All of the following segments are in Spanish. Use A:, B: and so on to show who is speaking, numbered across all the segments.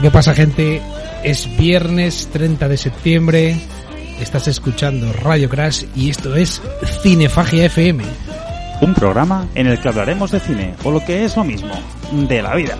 A: ¿Qué pasa gente? Es viernes 30 de septiembre, estás escuchando Radio Crash y esto es Cinefagia FM.
B: Un programa en el que hablaremos de cine, o lo que es lo mismo, de la vida.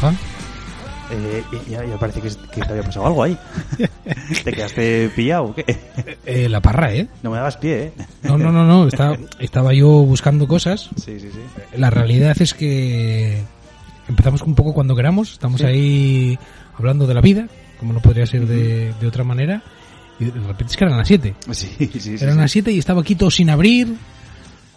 A: Borja?
B: Eh, ya, ya parece que, que te había pasado algo ahí. ¿Te quedaste pillado o qué?
A: Eh, la parra, ¿eh?
B: No me dabas pie, ¿eh?
A: No, no, no, no, está- estaba yo buscando cosas.
B: Sí, sí, sí.
A: La realidad es que empezamos un poco cuando queramos, estamos
B: Sí.
A: ahí hablando de la vida, como no podría ser de, de otra manera, y de repente es que eran las 7.
B: Sí, sí, sí.
A: Eran las 7 y estaba aquí todo sin abrir,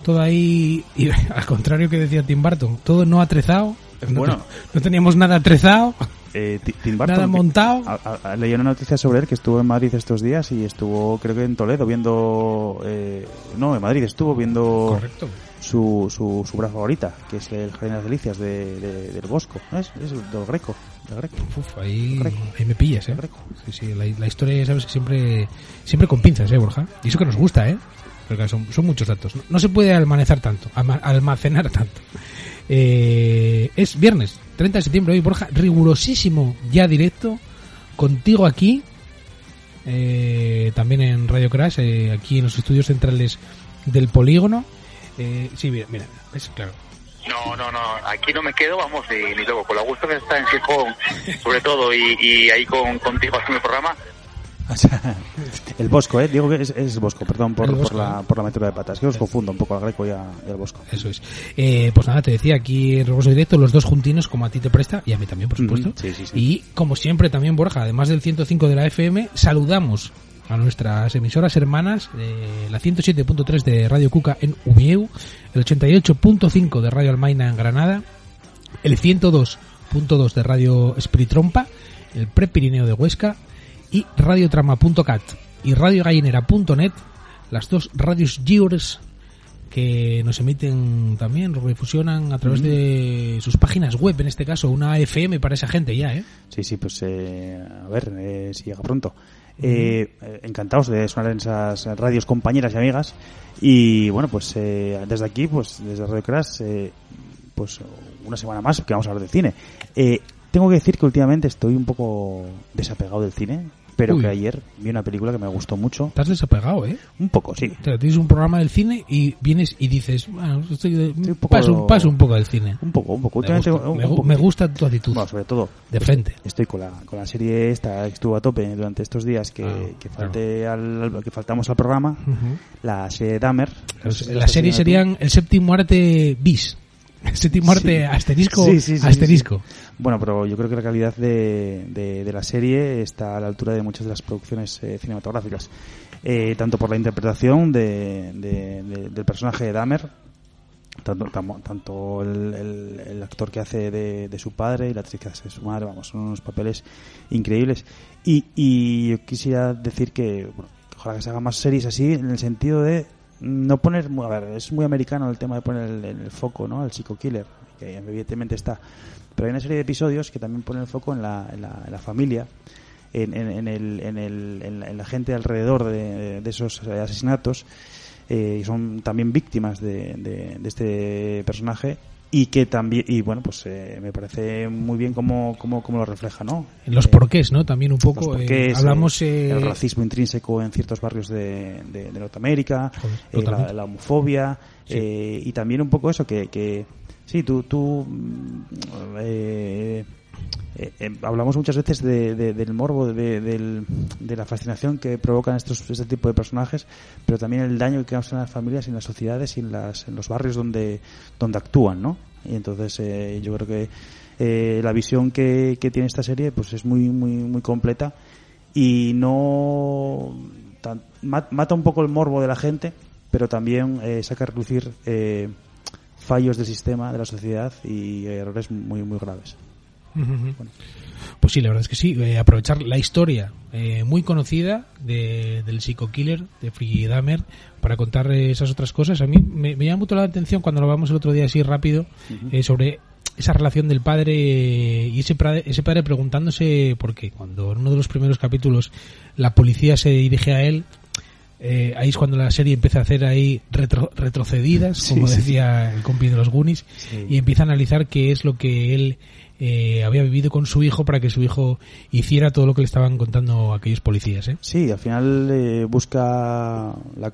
A: todo ahí, y al contrario que decía Tim Burton, todo no atrezado. No,
B: Bueno.
A: te- no teníamos nada atrezado,
B: Eh, Ti- Tim Burton,
A: nada montado.
B: a- a- leí una noticia sobre él que estuvo en Madrid estos días y estuvo, creo que en Toledo, viendo. Eh, no, en Madrid estuvo viendo
A: Correcto.
B: su, su, su obra favorita, que es el Jardín de las Delicias de, de- del Bosco. ¿no es? Es del Greco. Del Greco.
A: Uf, ahí,
B: Greco.
A: ahí me pillas, ¿eh?
B: Greco.
A: Sí, sí, la, la historia ya sabes que siempre, siempre con pinzas, ¿eh, Borja? Y eso que nos gusta, ¿eh? Porque son, son muchos datos. No, no se puede almacenar tanto, almacenar tanto. Eh, es viernes, 30 de septiembre hoy, Borja, rigurosísimo ya directo, contigo aquí, eh, también en Radio Crash, eh, aquí en los estudios centrales del polígono. Eh, sí, mira, mira, es claro.
C: No, no, no, aquí no me quedo, vamos, ni, ni luego, con la gusto que está en Gijón, sobre todo, y, y ahí con, contigo haciendo el programa,
B: O sea, el Bosco, ¿eh? Digo que es, es Bosco, perdón por,
A: El Bosco,
B: por, la,
A: ¿eh?
B: por la de patas. Que os confundo un poco al Greco y, a- y al Bosco.
A: Eso es. Eh, pues nada, te decía, aquí en Roboso Directo, los dos juntinos, como a ti te presta, y a mí también, por supuesto.
B: Ujú, sí, sí, sí.
A: Y como siempre, también, Borja, además del 105 de la FM, saludamos a nuestras emisoras hermanas, eh, la 107.3 de Radio Cuca en Umieu, el 88.5 de Radio Almaina en Granada, el 102.2 de Radio Espiritrompa, el Prepirineo de Huesca y radiotrama.cat y radiogallinera.net, las dos radios lliures que nos emiten también, refusionan a través de sus páginas web, en este caso una FM para esa gente ya, ¿eh?
B: Sí, sí, pues eh, a ver eh, si llega pronto. Eh, encantados de sonar en esas radios compañeras y amigas. Y bueno, pues eh, desde aquí, pues desde Radio Crash, eh, pues una semana más que vamos a hablar de cine. Eh, tengo que decir que últimamente estoy un poco desapegado del cine, pero
A: Uy.
B: que ayer vi una película que me gustó mucho.
A: Estás desapegado, ¿eh?
B: Un poco, sí.
A: O sea, tienes un programa del cine y vienes y dices, bueno, estoy de-
B: un poco-
A: paso, paso un poco del cine.
B: Un poco, un poco.
A: Me gusta,
B: un-
A: me
B: un poco-
A: me gusta tu actitud.
B: Bueno, sobre todo.
A: De frente.
B: Estoy con la, con la serie esta que estuvo a tope durante estos días que,
A: Ah,
B: que, falte al, que faltamos al programa.
A: Ujú.
B: La serie Dahmer. Sé si
A: La serie
B: siguiendo tú.
A: serían el séptimo arte bis. Séptimo arte
B: Sí.
A: asterisco,
B: Sí, sí,
A: asterisco.
B: Bueno, pero yo creo que la calidad de, de, de la serie está a la altura de muchas de las producciones eh, cinematográficas. Eh, tanto por la interpretación de, de- de- del personaje de Dahmer tanto, tamo- tanto el, el- el actor que hace de, de su padre y la actriz que hace de su madre, vamos, son unos papeles increíbles. Y, y yo quisiera decir que, bueno, ojalá que se hagan más series así, en el sentido de no poner, a ver, es muy americano el tema de poner el, foco, ¿no? El chico killer, que evidentemente está. Pero hay una serie de episodios que también ponen el foco en la, en la, en la familia, en, el, en, el, en, la, en la gente alrededor de, esos asesinatos eh, y son también víctimas de este personaje y que también y bueno pues eh, me parece muy bien cómo, cómo, cómo lo refleja no
A: Los
B: Eh,
A: porqués, ¿no? También un poco. eh,
B: porqués,
A: hablamos.
B: eh,
A: eh,
B: el racismo intrínseco en ciertos barrios de, de, de Norteamérica
A: Joder,
B: eh, la, homofobia
A: Sí.
B: eh, y también un poco eso que, que sí tú tú mm, eh, eh, eh, hablamos muchas veces de, de- del morbo, de, de la fascinación que provocan estos este tipo de personajes, pero también el daño que causan las familias y en las sociedades y en, las, en los barrios donde, donde actúan, ¿no? Y entonces eh, yo creo que eh, la visión que, tiene esta serie pues es muy muy muy completa y no mata un poco el morbo de la gente, pero también eh, saca a relucir fallos del sistema, de la sociedad y errores muy muy graves.
A: Pues sí, la verdad es que sí. eh, aprovechar la historia eh, muy conocida de, del psico-killer, de Free Dahmer, para contar esas otras cosas. A mí me, me llama mucho la atención cuando lo hablamos el otro día así rápido eh, sobre esa relación del padre y ese padre, ese padre preguntándose por qué. Cuando en uno de los primeros capítulos la policía se dirige a él, eh, ahí es cuando la serie empieza a hacer ahí retro- retrocedidas, como
B: sí.
A: decía el compi de los Goonies,
B: Sí.
A: y empieza a analizar qué es lo que él eh, había vivido con su hijo para que su hijo hiciera todo lo que le estaban contando aquellos policías. ¿eh?
B: Sí, al final eh, busca la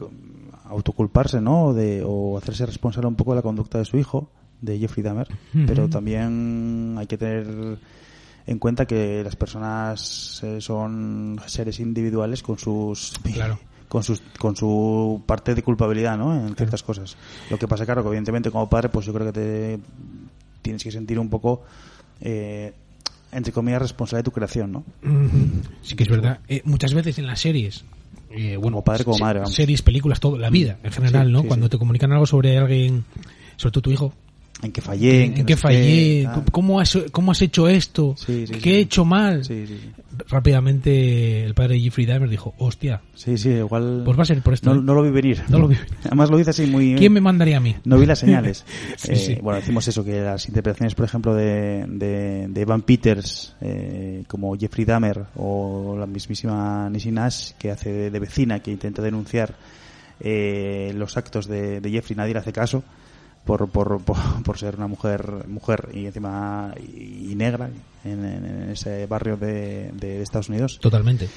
B: autoculparse, ¿no? De, o hacerse responsable un poco de la conducta de su hijo, de Jeffrey Dahmer. Pero también hay que tener en cuenta que las personas eh, son seres individuales con sus
A: Claro.
B: con sus con su parte de culpabilidad, ¿no? En ciertas cosas. Lo que pasa, claro, que evidentemente como padre, pues yo creo que te tienes que sentir un poco eh, entre comillas responsable de tu creación, ¿no?
A: Sí que es verdad. Eh, muchas veces en las series, eh, bueno,
B: Como padre, como
A: se-
B: madre, vamos.
A: series, películas, todo, la vida en general,
B: Sí,
A: ¿no?
B: sí,
A: Cuando
B: sí.
A: te comunican algo sobre alguien, sobre todo tu hijo,
B: En que fallé,
A: en,
B: no
A: qué
B: sé
A: fallé,
B: tal.
A: cómo has, cómo has hecho esto,
B: Sí, sí,
A: qué
B: sí.
A: he hecho mal. Rápidamente el padre Jeffrey Dahmer dijo, hostia,
B: Sí, sí, igual.
A: pues va a ser por esto.
B: no,
A: ¿eh?
B: no lo vi venir.
A: No lo vi.
B: Además lo dice así muy.
A: ¿Quién me mandaría a mí?
B: No vi las señales. Eh. Bueno, decimos eso, que las interpretaciones, por ejemplo, de, de, de Evan Peters, eh, como Jeffrey Dahmer, o la mismísima Nissi Nash, que hace de, de vecina, que intenta denunciar eh, los actos de, de Jeffrey, nadie le hace caso. Por, por, por, por ser una mujer mujer y encima y, y negra en, en- ese barrio de, de Estados Unidos
A: Totalmente.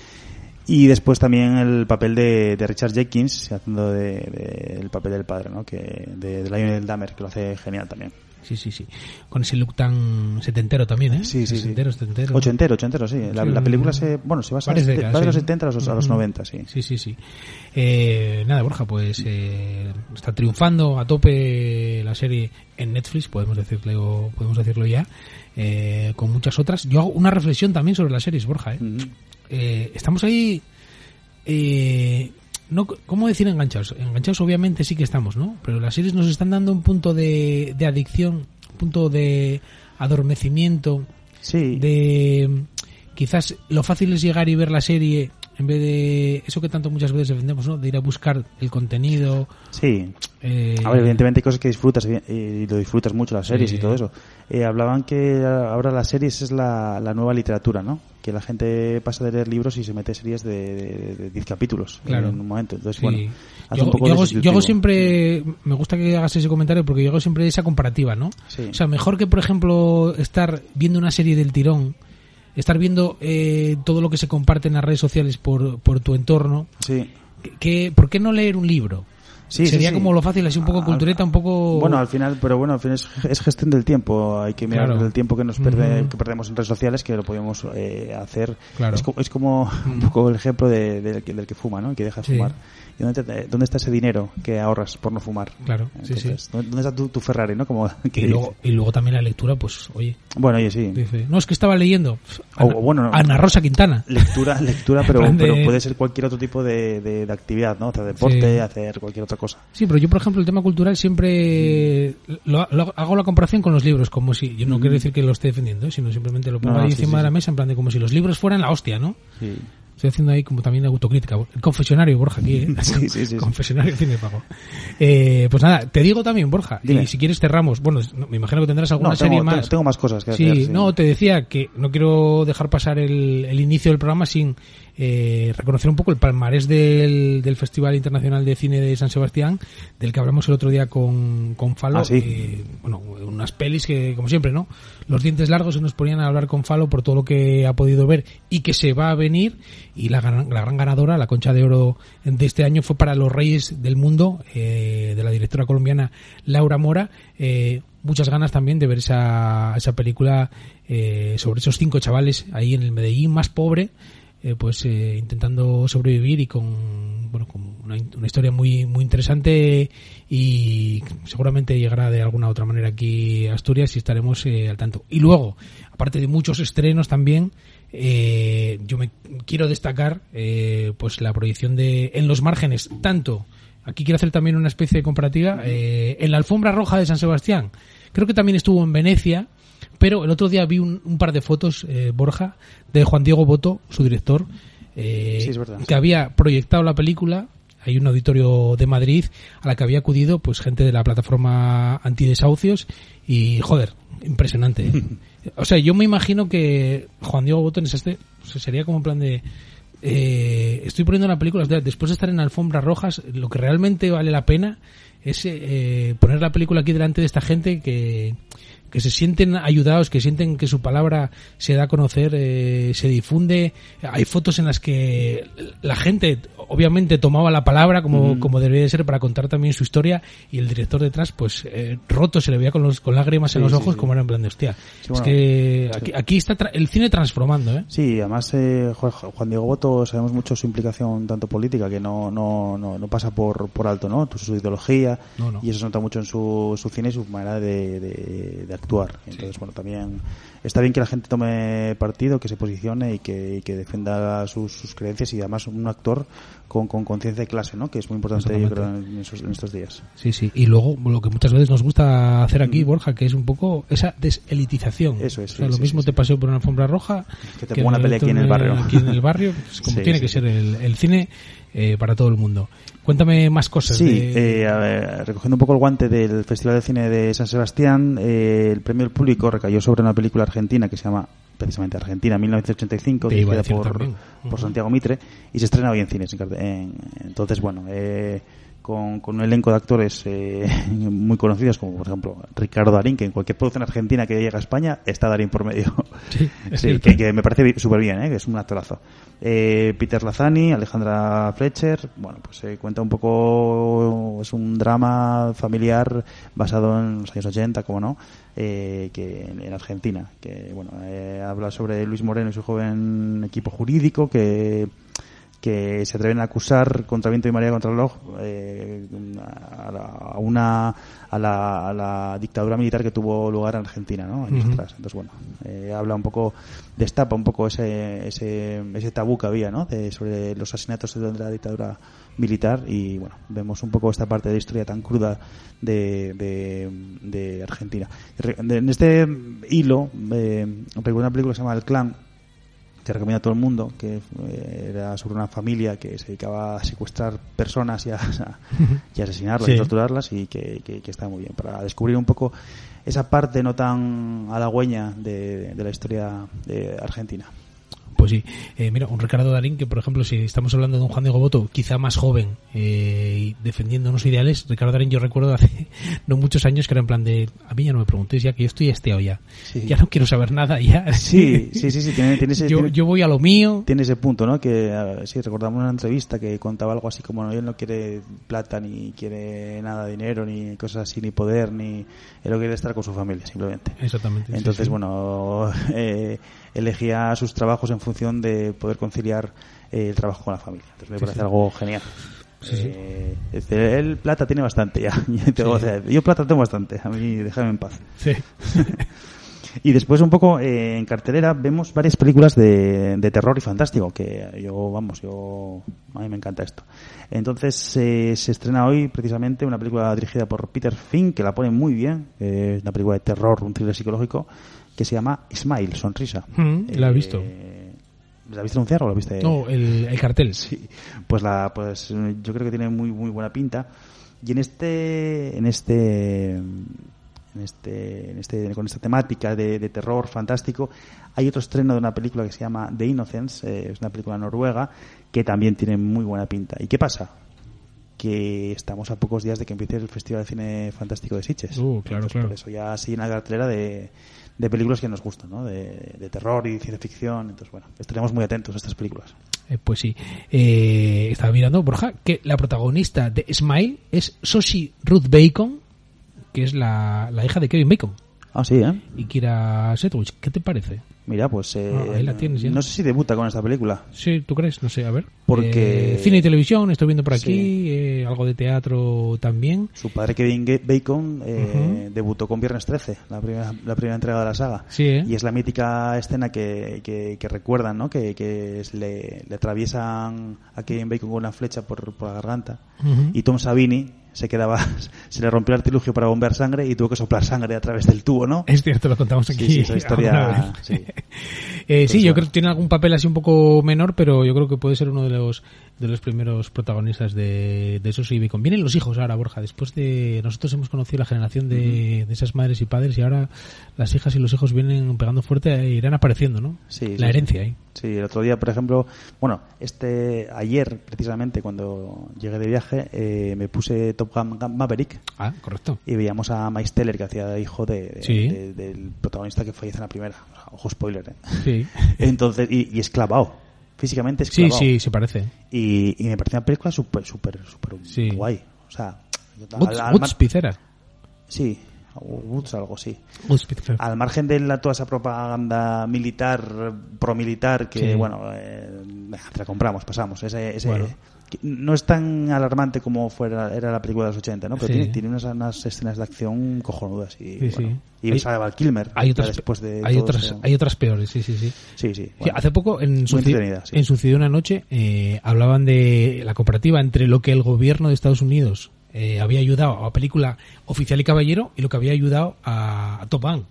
B: y después también el papel de, de Richard Jenkins haciendo de, de- el papel del padre, ¿no? Que de, de Lionel Dahmer, que lo hace genial también.
A: Sí, sí, sí. Con ese look tan setentero también, ¿eh?
B: Sí, sí, sí.
A: Setentero, setentero.
B: Ochentero, ochentero, sí. La,
A: Sí,
B: la
A: un-
B: película se, bueno, se basa de- los
A: sí.
B: 70 a los, a los
A: Ujú.
B: 90, sí.
A: Sí, sí, sí. Eh, nada, Borja, pues eh, está triunfando a tope la serie en Netflix, podemos decirlo, podemos decirlo ya, eh, con muchas otras. Yo hago una reflexión también sobre las series, Borja. ¿eh? Eh, estamos ahí, eh, no, ¿cómo decir enganchados? Enganchados obviamente sí que estamos, ¿no? Pero las series nos están dando un punto de, de adicción, un punto de adormecimiento,
B: Sí,
A: de quizás lo fácil es llegar y ver la serie en vez de eso que tanto muchas veces defendemos, ¿no? De ir a buscar el contenido.
B: sí.
A: Eh,
B: A ver, evidentemente hay cosas que disfrutas y lo disfrutas mucho, las series
A: Sí.
B: y todo eso. Eh, hablaban que ahora las series es la, la nueva literatura, ¿no? Que la gente pasa de leer libros y se mete series de, de, de 10 capítulos
A: Claro.
B: en un momento. Entonces,
A: sí.
B: bueno, hace
A: yo,
B: un poco
A: yo hago, yo hago siempre, me gusta que hagas ese comentario porque yo hago siempre esa comparativa, ¿no?
B: Sí.
A: O sea, mejor que, por ejemplo, estar viendo una serie del tirón, estar viendo eh, todo lo que se comparte en las redes sociales por, por tu entorno,
B: Sí.
A: que, ¿por qué no leer un libro?
B: Sí,
A: Sería
B: sí, sí.
A: como lo fácil, así un poco
B: Al-
A: cultureta, un poco...
B: Bueno, al final, pero bueno, al final es, es gestión del tiempo. Hay que mirar
A: Claro.
B: el tiempo que nos perde, que perdemos en redes sociales, que lo podemos eh, hacer.
A: Claro.
B: Es, es como un poco el ejemplo de- del, que, del que fuma, ¿no? Que deja fumar. ¿Y dónde, te- dónde está ese dinero que ahorras por no fumar?
A: Claro.
B: Entonces, ¿dónde, está tu, tu Ferrari, no? Como que
A: y, luego, y luego también la lectura, pues, oye,
B: Bueno, oye, sí.
A: dice, no, es que estaba leyendo
B: O-
A: Ana,
B: o bueno,
A: Ana Rosa Quintana.
B: Lectura, lectura, pero,
A: de-
B: pero puede ser cualquier otro tipo de, de- actividad, ¿no? Hacer deporte,
A: Sí.
B: hacer cualquier otra cosa.
A: Sí, pero yo, por ejemplo, el tema cultural siempre lo, lo- hago la comparación con los libros, como si, yo no quiero decir que lo esté defendiendo, ¿eh? sino simplemente lo pongo
B: No,
A: ahí
B: sí,
A: encima
B: sí,
A: de la mesa, en plan de como si los libros fueran la hostia, ¿no?
B: Sí.
A: Estoy haciendo ahí como también autocrítica. El confesionario, Borja, aquí, ¿eh?
B: Sí, sí, sí, sí.
A: Confesionario cine pago. Eh, pues nada, te digo también, Borja,
B: Dime.
A: y si quieres cerramos. Bueno, no, me imagino que tendrás alguna
B: No,
A: serie más.
B: tengo- más cosas que
A: Sí,
B: hacer.
A: no, te decía que no quiero dejar pasar el, el inicio del programa sin eh, reconocer un poco el palmarés del, del Festival Internacional de Cine de San Sebastián, del que hablamos el otro día con, con Falo.
B: Ah, sí.
A: Eh, bueno, unas pelis que, como siempre, ¿no? Los dientes largos se nos ponían a hablar con Falo por todo lo que ha podido ver y que se va a venir. Y la, la gran ganadora, la concha de oro de este año, fue para Los Reyes del Mundo, eh, de la directora colombiana Laura Mora. Eh, muchas ganas también de ver esa, esa película eh, sobre esos cinco chavales ahí en el Medellín más pobre, eh, pues intentando sobrevivir y con bueno con una, una historia muy muy interesante y seguramente llegará de alguna otra manera aquí a Asturias y estaremos eh, al tanto. Y luego, aparte de muchos estrenos también, eh, yo me quiero destacar eh, pues la proyección de En los márgenes, tanto Aquí quiero hacer también una especie de comparativa. eh, en la alfombra roja de San Sebastián, creo que también estuvo en Venecia, pero el otro día vi un, un par de fotos, eh, Borja, de Juan Diego Boto, su director, eh,
B: Sí, verdad.
A: que había proyectado la película. Hay un auditorio de Madrid a la que había acudido pues gente de la plataforma antidesahucios y joder, impresionante. o sea, yo me imagino que Juan Diego Boto en ese este, o sea, sería como en plan de eh, estoy poniendo una película, después de estar en alfombras rojas, lo que realmente vale la pena es eh, poner la película aquí delante de esta gente que, que se sienten ayudados, que sienten que su palabra se da a conocer, eh, se difunde. Hay fotos en las que la gente obviamente tomaba la palabra como, como debería de ser para contar también su historia y el director detrás pues eh, roto se le veía con, los, con lágrimas en los
B: sí,
A: ojos
B: sí.
A: como era en plan de hostia. es que aquí, aquí está tra- el cine transformando, ¿eh?
B: Sí, además eh, Ju- Juan Diego Boto sabemos mucho su implicación tanto política que no no, no, no pasa por, por alto, ¿no? Su, su ideología
A: No, no.
B: y eso se nota mucho en su, su cine y su manera de, de, de actuar. Entonces, bueno, también está bien que la gente tome partido, que se posicione y que, y que defienda sus, sus creencias y además un actor con con conciencia de clase, ¿no? Que es muy importante yo creo en, esos- en estos días.
A: Sí, sí. Y luego lo que muchas veces nos gusta hacer aquí, Borja, que es un poco esa deselitización.
B: Mm. Eso es,
A: O sea,
B: sí,
A: lo
B: sí,
A: mismo te paseo por una alfombra roja
B: Que te ponga una peli aquí en el barrio.
A: Aquí en el barrio, pues como tiene que ser el, el cine eh, para todo el mundo. Cuéntame más cosas.
B: Sí,
A: de-
B: eh, a ver, recogiendo un poco el guante del Festival de Cine de San Sebastián, eh, el premio del público recayó sobre una película argentina que se llama precisamente Argentina 1985,
A: Te iba a
B: dirigida por, por. Santiago Mitre y se estrena hoy en cines. en- entonces, bueno, eh, con, con un elenco de actores eh, muy conocidos como por ejemplo Ricardo Darín, que en cualquier producción argentina que llegue a España está Darín por medio.
A: Sí,
B: que, que me parece súper bien, ¿eh? que es un actorazo. Eh, Peter Lazani, Alejandra Fletcher, bueno, pues eh, cuenta un poco, es un drama familiar basado en los años 80, como no, eh, que en, en Argentina, que bueno, eh, habla sobre Luis Moreno y su joven equipo jurídico que que se atreven a acusar contra viento y marea contra el reloj eh, a, la- a una a la, a la dictadura militar que tuvo lugar en Argentina ¿no? años atrás entonces bueno eh, habla un poco destapa un poco ese ese, ese tabú que había ¿no? de, sobre los asesinatos de la dictadura militar y bueno vemos un poco esta parte de la historia tan cruda de, de, de Argentina en este hilo eh, recuerdo una película que se llama El Clan que recomiendo a todo el mundo, que eh, era sobre una familia que se dedicaba a secuestrar personas y a, y asesinarlas
A: Sí.
B: y torturarlas y que, que- que está muy bien para descubrir un poco esa parte no tan halagüeña de, de la historia de Argentina.
A: Pues sí, Eh, mira, un Ricardo Darín que, por ejemplo, si estamos hablando de un Juan de Goboto quizá más joven eh, y defendiendo unos ideales, Ricardo Darín yo recuerdo hace no muchos años que era en plan de, a mí ya no me preguntéis ya que yo estoy esteado ya,
B: Sí.
A: ya no quiero saber nada ya.
B: Sí, sí, sí, sí, tiene, tiene ese,
A: yo,
B: tiene-
A: yo voy a lo mío.
B: tiene ese punto, ¿no? Que ver, sí, recordamos una entrevista que contaba algo así como no, él no quiere plata ni quiere nada de dinero ni cosas así ni poder ni él lo quiere es estar con su familia simplemente.
A: Exactamente. sí,
B: Entonces,
A: sí.
B: bueno, eh, elegía sus trabajos en función de poder conciliar eh, el trabajo con la familia. Entonces me
A: Sí,
B: parece
A: sí.
B: algo genial.
A: Sí.
B: Eh, dice, él plata tiene bastante ya. Yo, tengo-
A: Sí.
B: o sea, yo plata tengo bastante. A mí déjame en paz.
A: Sí.
B: Y después un poco eh, en cartelera vemos varias películas de, de terror y fantástico, que yo, vamos, yo, a mí me encanta esto. Entonces eh, se estrena hoy precisamente una película dirigida por Peter Finn, que la pone muy bien, eh, es una película de terror, un thriller psicológico, que se llama Smile, Sonrisa.
A: Mm, la he visto.
B: Eh, ¿La viste anunciar o la viste?
A: No, el, el cartel.
B: Sí, pues la, pues yo creo que tiene muy muy buena pinta. Y en este, en este, en este, en este, con esta temática de, de terror fantástico, hay otro estreno de una película que se llama The Innocence, eh, es una película noruega que también tiene muy buena pinta. ¿Y qué pasa? Que estamos a pocos días de que empiece el Festival de Cine Fantástico de Sitges.
A: Uh, claro,
B: Entonces,
A: claro.
B: Por eso ya sigue una cartelera de, de películas que nos gustan, ¿no? De, de terror y ciencia ficción. Entonces, bueno, estaremos muy atentos a estas películas.
A: Eh, pues sí. Eh, estaba mirando, Borja, que la protagonista de Smile es Soshi Ruth Bacon, que es la, la hija de Kevin Bacon
B: Ah, sí, ¿eh?
A: y Kira Sedgwick. ¿Qué te parece?
B: Mira, pues eh,
A: Ah, ahí la tienes ya.
B: no sé si debuta con esta película.
A: Sí, ¿tú crees? No sé, a ver.
B: Porque-
A: Eh, cine y televisión, estoy viendo por aquí,
B: Sí.
A: eh, algo de teatro también.
B: Su padre Kevin Bacon eh,
A: Ujú.
B: debutó con Viernes 13, la primera, la primera entrega de la saga.
A: Sí, ¿eh?
B: Y es la mítica escena que, que, que recuerdan, ¿no? Que, que es- le, le atraviesan a Kevin Bacon con una flecha por, por la garganta.
A: Ujú.
B: Y Tom Savini se quedaba, se le rompió el artilugio para bombear sangre y tuvo que soplar sangre a través del tubo, ¿no?
A: Es cierto, lo contamos aquí.
B: sí, esa historia, sí.
A: Eh, sí, yo creo que tiene algún papel así un poco menor, pero yo creo que puede ser uno de los de los primeros protagonistas de, de esos y Bacon. Vienen los hijos ahora, Borja. Después de nosotros hemos conocido la generación de, de esas madres y padres y ahora las hijas y los hijos vienen pegando fuerte e irán apareciendo, ¿no?
B: Sí,
A: la
B: sí,
A: herencia ahí.
B: Sí, el otro día, por ejemplo, bueno, este ayer precisamente cuando llegué de viaje eh, me puse Top Gun Maverick
A: Ah, correcto.
B: y veíamos a Miles Teller que hacía hijo de, de-
A: Sí.
B: de- del protagonista que fallece en la primera. Ojo spoiler, ¿eh?
A: Sí.
B: Entonces, y, y es clavado. Físicamente es
A: Sí, sí, se parece.
B: Y, y me pareció una película súper, súper, súper
A: Sí.
B: guay. O sea,
A: Woods,
B: al- al
A: Woods Pizera.
B: sí, Woods algo, sí.
A: Woods Pizera.
B: Al margen de la, toda esa propaganda militar, promilitar, que
A: Sí.
B: bueno, eh, te la compramos, pasamos. Ese, ese-
A: Bueno.
B: No es tan alarmante como fuera era la película de los 80, ¿no? Pero
A: Sí.
B: tiene, tiene unas, unas escenas de acción cojonudas y,
A: Sí,
B: bueno,
A: sí.
B: y
A: Hay-
B: sale Val Kilmer
A: Hay otras,
B: después de
A: hay, otras, hay otras peores, sí, sí, sí.
B: Sí, sí. Bueno.
A: hace poco en,
B: sí.
A: en Sucedió una noche eh, hablaban de la comparativa entre lo que el gobierno de Estados Unidos eh, había ayudado a película Oficial y Caballero y lo que había ayudado a, a Top Gun.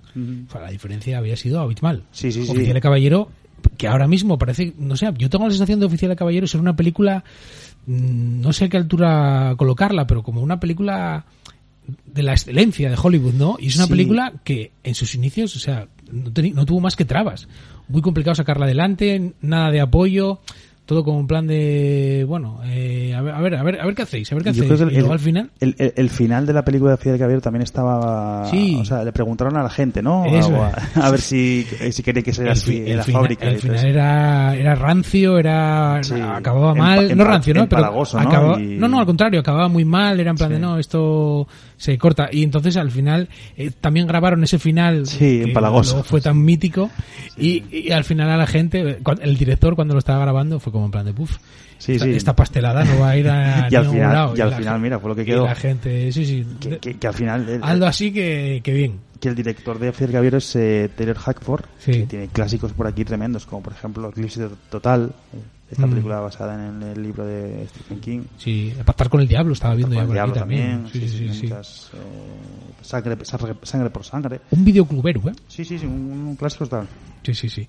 A: O sea, la diferencia había sido abismal.
B: Sí, sí, sí.
A: Oficial y Caballero, que ahora mismo parece, no sé, yo tengo la sensación de Oficial y Caballero ser una película, no sé a qué altura colocarla, pero como una película de la excelencia de Hollywood, ¿no? Y es una
B: Sí.
A: película que en sus inicios, o sea, no, no tuvo más que trabas. Muy complicado sacarla adelante, nada de apoyo, todo como un plan de, bueno, eh, a, ver, a ver, a ver, a ver qué hacéis, a ver qué
B: Yo
A: hacéis.
B: creo que
A: y luego al final,
B: el, el- el final de la película de Fidel Caballero también estaba.
A: Sí.
B: O sea, le preguntaron a la gente, ¿no?
A: Eso
B: A, ver si, si quería que se
A: el, fi-
B: así
A: el
B: la fábrica.
A: el final era, era rancio, era
B: Sí.
A: acababa mal, no rancio, ¿no? Pero
B: ¿no?
A: acababa-
B: Y-
A: no, no, al contrario, acababa muy mal, era en plan
B: Sí.
A: de no, esto se corta. Y entonces al final eh, también grabaron ese final
B: Sí,
A: que luego fue tan mítico y, y al final a la gente, el director cuando lo estaba grabando fue como en plan de puff.
B: Sí,
A: esta,
B: sí.
A: esta pastelada no va a ir a
B: Y al
A: ningún
B: final-
A: lado.
B: y al
A: la
B: final,
A: gen-
B: mira, fue lo que
A: y
B: quedó.
A: la gente, sí, sí.
B: Que, que- que al final. el-
A: Hazlo así que, que bien.
B: que el director de Fidel Caballero es eh, Taylor Hackford,
A: Sí.
B: que tiene clásicos por aquí tremendos, como por ejemplo Eclipse Total, eh, esta
A: Mm.
B: película basada en el libro de Stephen King.
A: Sí, Pactar con el Diablo estaba viendo ya por aquí también.
B: también,
A: Sí, sí, sí, sí.
B: muchas, eh, sangre, sangre, sangre por sangre.
A: Un videoclubero, ¿eh?
B: Sí, sí, sí, un, un clásico total.
A: Sí, sí, sí.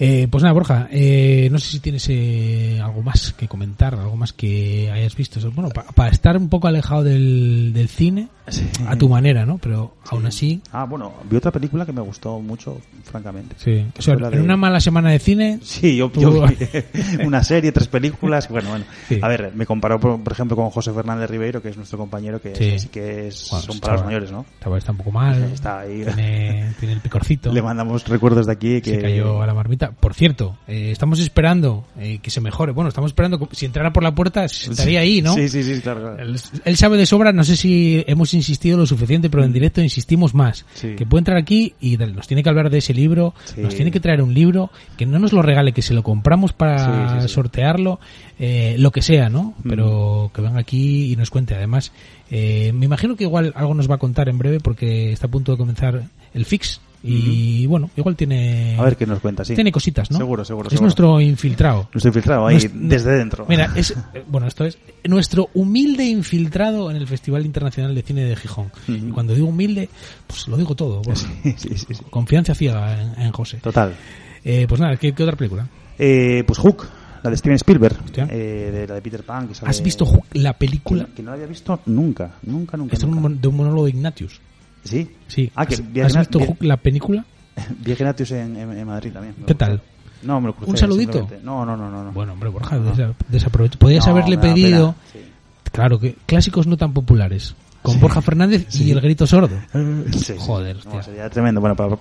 A: Eh, pues nada, Borja, eh, no sé si tienes eh, algo más que comentar, algo más que hayas visto. Bueno, para estar un poco alejado del, del cine,
B: Sí.
A: a tu manera, ¿no? Pero aún así,
B: Ah, bueno, vi otra película que me gustó mucho, francamente.
A: sí.
B: Que
A: O sea, en
B: de-
A: una mala semana de cine,
B: Sí, yo,
A: Tú-
B: yo una serie, tres películas. Bueno, bueno.
A: Sí.
B: A ver, me comparó, por, por ejemplo, con José Fernández Ribeiro, que es nuestro compañero, que
A: Sí.
B: sí, que es,
A: Bueno,
B: son palabras
A: chaval.
B: mayores, ¿no?
A: está un poco mal.
B: Está ahí.
A: Tiene, tiene el picorcito.
B: Le mandamos recuerdos de aquí que
A: Se cayó a la marmita. Por cierto, eh, estamos esperando eh, que se mejore. Bueno, estamos esperando, que- si entrara por la puerta, se sentaría ahí, ¿no?
B: Sí, sí, sí, claro. claro.
A: Él, él sabe de sobra, no sé si hemos insistido lo suficiente, pero en directo insistimos más.
B: Sí.
A: Que puede entrar aquí y nos tiene que hablar de ese libro,
B: Sí.
A: nos tiene que traer un libro, que no nos lo regale, que se lo compramos para
B: Sí,
A: sortearlo, eh, lo que sea, ¿no?
B: Mm.
A: Pero que venga aquí y nos cuente. Además, eh, me imagino que igual algo nos va a contar en breve porque está a punto de comenzar el fix Y bueno, igual tiene.
B: A ver qué nos cuenta, sí.
A: Tiene cositas, ¿no?
B: Seguro, seguro,
A: Es
B: seguro.
A: nuestro infiltrado.
B: Nuestro infiltrado ahí, desde dentro.
A: Mira, es. eh, Bueno, esto es nuestro humilde infiltrado en el Festival Internacional de Cine de Gijón. Y cuando digo humilde, pues lo digo todo. bueno,
B: Sí, sí, sí.
A: Confianza ciega en, en José.
B: Total.
A: Eh, pues nada, ¿qué, qué otra película?
B: Eh, pues Hook, la de Steven Spielberg, eh, de la de Peter Pan. Que sale-
A: ¿Has visto Hook, la película?
B: Que, no la había visto nunca, nunca, nunca.
A: Esto es de un monólogo de Ignatius.
B: Sí.
A: Sí.
B: Ah, que
A: ¿Has,
B: vi a
A: has
B: Igna-
A: visto Hook, la película?
B: Vi a Ignatius en, en, en Madrid también. me
A: ¿Qué
B: gustó.
A: tal?
B: No, me lo crucé.
A: ¿Un saludito?
B: simplemente. No, no, no, no. no.
A: Bueno, hombre, Borja,
B: No.
A: desa- desaprovecha. Podías
B: No,
A: haberle
B: me da
A: pedido,
B: pena, sí.
A: claro, que clásicos no tan populares, con Borja Fernández y el grito sordo.
B: Sí, sí.
A: Joder,
B: No,
A: hostia.
B: sería tremendo. Bueno, para,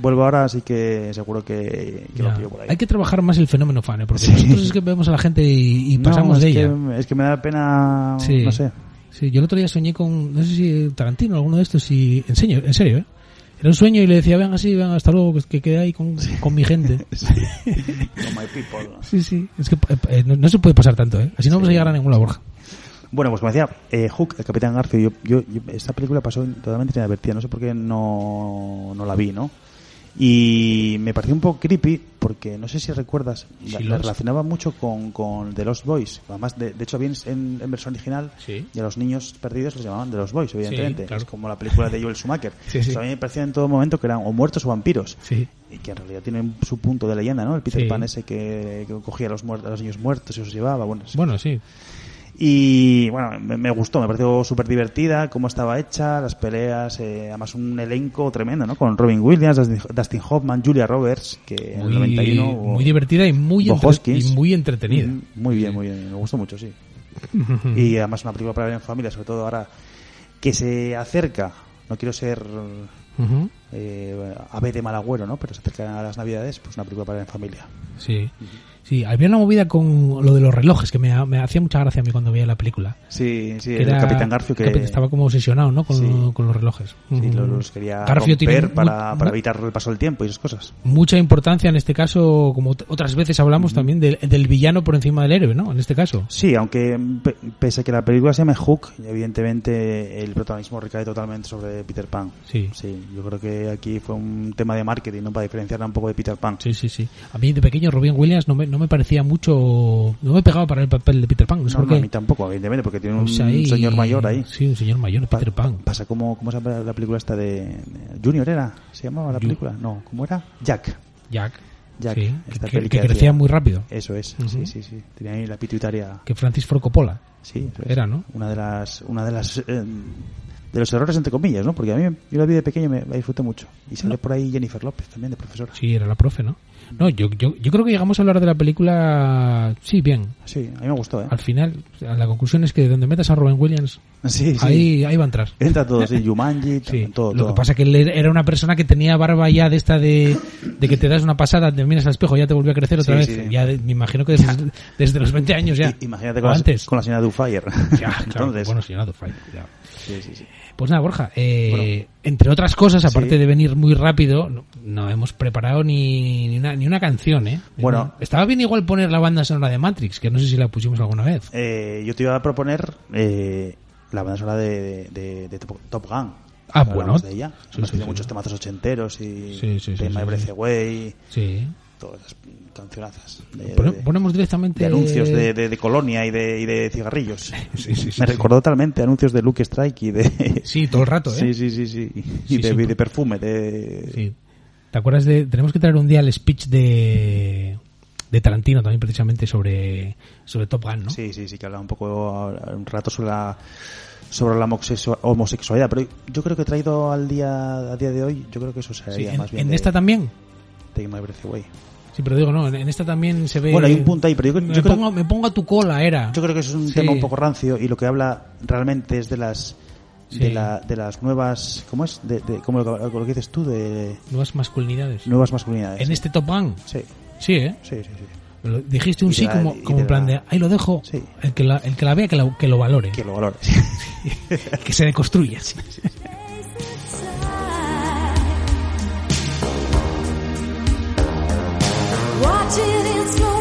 B: vuelvo ahora, así que seguro que, que
A: Ya.
B: lo pillo por ahí.
A: Hay que trabajar más el fenómeno fan, ¿eh? porque
B: Sí.
A: nosotros es que vemos a la gente y, y
B: No,
A: pasamos
B: es
A: de
B: que,
A: ella.
B: Es que me da pena,
A: Sí.
B: no sé.
A: Sí, yo el otro día soñé con, no sé si Tarantino o alguno de estos, y en serio, en serio, ¿eh? Era un sueño y le decía, venga, sí, venga, hasta luego, que, que quede ahí con, con mi gente.
B: Con my people.
A: Sí, sí, es que eh, eh, no, no se puede pasar tanto, ¿eh? Así no vamos a llegar a ninguna Borja.
B: Bueno, pues como decía, eh, Hook, el Capitán Garfio, yo, yo, yo- esta película pasó totalmente inadvertida, no sé por qué no, no la vi, ¿no? Y me pareció un poco creepy porque no sé si recuerdas, la,
A: Sí,
B: relacionaba mucho con, con The Lost Boys. Además, de, de hecho, bien en, en versión original
A: Sí.
B: y a los niños perdidos los llamaban The Lost Boys, evidentemente.
A: claro.
B: Es como la película de Joel Schumacher.
A: Sí, sí.
B: A mí me parecía en todo momento que eran o muertos o vampiros.
A: Sí.
B: Y que en realidad tienen su punto de leyenda, ¿no? El Peter
A: Sí.
B: Pan ese que, que cogía a los, muertos, a los niños muertos y los llevaba. Bueno, sí.
A: Bueno, sí.
B: Y bueno, me, me gustó, me pareció súper divertida, cómo estaba hecha, las peleas, eh, además un elenco tremendo, ¿no? Con Robin Williams, Dustin, Hoffman, Julia Roberts, que en el
A: Muy,
B: 91... hubo-
A: muy divertida y muy, entre- y muy entretenida.
B: Mm, Muy bien, muy bien, me gustó mucho, sí. y además una película para ver en familia, sobre todo ahora que se acerca, no quiero ser
A: Ujú.
B: eh, ave de mal agüero, ¿no? Pero se acerca a las navidades, pues una película para ver en familia.
A: Sí. Sí, había una movida con lo de los relojes que me, me hacía mucha gracia a mí cuando veía la película.
B: Sí, sí,
A: Que
B: el
A: era-
B: Capitán Garfio que...
A: Estaba como obsesionado, ¿no? Con,
B: Sí.
A: con los relojes.
B: Sí, los, los quería
A: Garfio
B: romper para, para evitar el paso del tiempo y esas cosas.
A: mucha importancia en este caso, como ot- otras veces hablamos también del, del villano por encima del héroe, ¿no? En este caso.
B: Sí, aunque pe- pese a que la película se llame Hook, evidentemente el protagonismo recae totalmente sobre Peter Pan.
A: Sí.
B: Sí, yo creo que aquí fue un tema de marketing, ¿no? Para diferenciarla un poco de Peter Pan.
A: Sí, sí, sí. A mí de pequeño Robin Williams no me, no me parecía mucho, no me pegaba para el papel de Peter Pan, no sé
B: No,
A: por
B: no, a
A: qué.
B: mí tampoco, evidentemente, porque tiene un señor mayor ahí.
A: Sí, un señor mayor,
B: Pa-
A: Peter Pan.
B: Pasa como, ¿cómo se llama la película esta de, Junior era? ¿Se llamaba la película? No, ¿cómo era? Jack.
A: Jack.
B: Jack,
A: sí,
B: esta
A: que, crecía muy rápido.
B: Eso es, sí, sí, sí. Tenía ahí la pituitaria.
A: Que Francis Ford Coppola.
B: Sí, eso es.
A: Era, ¿no?
B: Una de las, una de las, eh, de los errores entre comillas, ¿no? Porque a mí, yo la vi de pequeño y me la disfruté mucho. Y sale por ahí Jennifer López también, de profesora.
A: Sí, era la profe, ¿no? No, yo, yo, yo creo que llegamos a hablar de la película, sí, bien.
B: Sí, a mí me gustó, ¿eh?
A: Al final, la conclusión es que donde metas a Robin Williams,
B: Sí, sí.
A: ahí, ahí va a entrar.
B: Entra todo, sí, Jumanji,
A: Sí,
B: todo,
A: lo
B: todo.
A: que pasa que él era una persona que tenía barba ya de esta de, de que te das una pasada, te miras al espejo, ya te volvió a crecer otra
B: Sí,
A: vez. Ya de- me imagino que desde, desde los 20 años ya.
B: Imagínate con la,
A: antes.
B: con la señora Dufire.
A: Ya, claro,
B: Entonces,
A: bueno, señor Adolfo, ya.
B: sí, sí, sí.
A: Pues nada, Borja, eh,
B: Bueno.
A: entre otras cosas, aparte de venir muy rápido, no, no hemos preparado ni, ni, una, ni una canción, ¿eh?
B: Bueno.
A: Estaba bien igual poner la banda sonora de Matrix, que no sé si la pusimos alguna vez.
B: Eh, yo te iba a proponer eh, la banda sonora de, de, de Top, Top Gun.
A: Ah, bueno.
B: De ella.
A: Sí, sí, sí.
B: muchos temazos ochenteros y
A: Sí, sí, sí,
B: Take
A: sí,
B: My Breath. Away,
A: Sí.
B: todas esas cancionazas. De,
A: Pone-
B: de-
A: ponemos directamente...
B: de anuncios de, de, de colonia y de, y de cigarrillos.
A: Sí, sí, sí,
B: Me recordó totalmente anuncios de Luke Strike y de...
A: Sí, todo el rato, ¿eh?
B: Sí, sí, sí, sí. Y de, de perfume, de...
A: Sí. ¿Te acuerdas de... Tenemos que traer un día el speech de... De Tarantino también precisamente sobre, sobre Top Gun, ¿no?
B: Sí, sí, sí, que hablaba un poco un rato sobre la sobre la homosexua- homosexualidad, pero yo creo que traído al día a día de hoy, yo creo que eso
A: Sí,
B: sería
A: en,
B: más bien
A: en
B: de
A: esta también.
B: Take My Breath Away.
A: Sí, pero digo, no, en, esta también se ve...
B: Bueno, hay un punto ahí, pero yo,
A: me,
B: yo creo,
A: pongo, me pongo a tu cola, era.
B: yo creo que eso es un
A: Sí.
B: tema un poco rancio y lo que habla realmente es de las
A: Sí.
B: de, la, de las nuevas, ¿cómo es? De, de, como lo, que- lo que dices tú, de
A: Nuevas masculinidades.
B: nuevas masculinidades.
A: En este Top Gun.
B: Sí,
A: Sí, ¿eh?
B: sí, sí, sí.
A: Lo- Dijiste un sí
B: la-
A: como, como plan
B: la-
A: de, ahí lo dejo.
B: Sí.
A: El, que la, el que la vea, que, la- que lo valore.
B: Que lo valores.
A: que se deconstruya.
D: Watch it in slow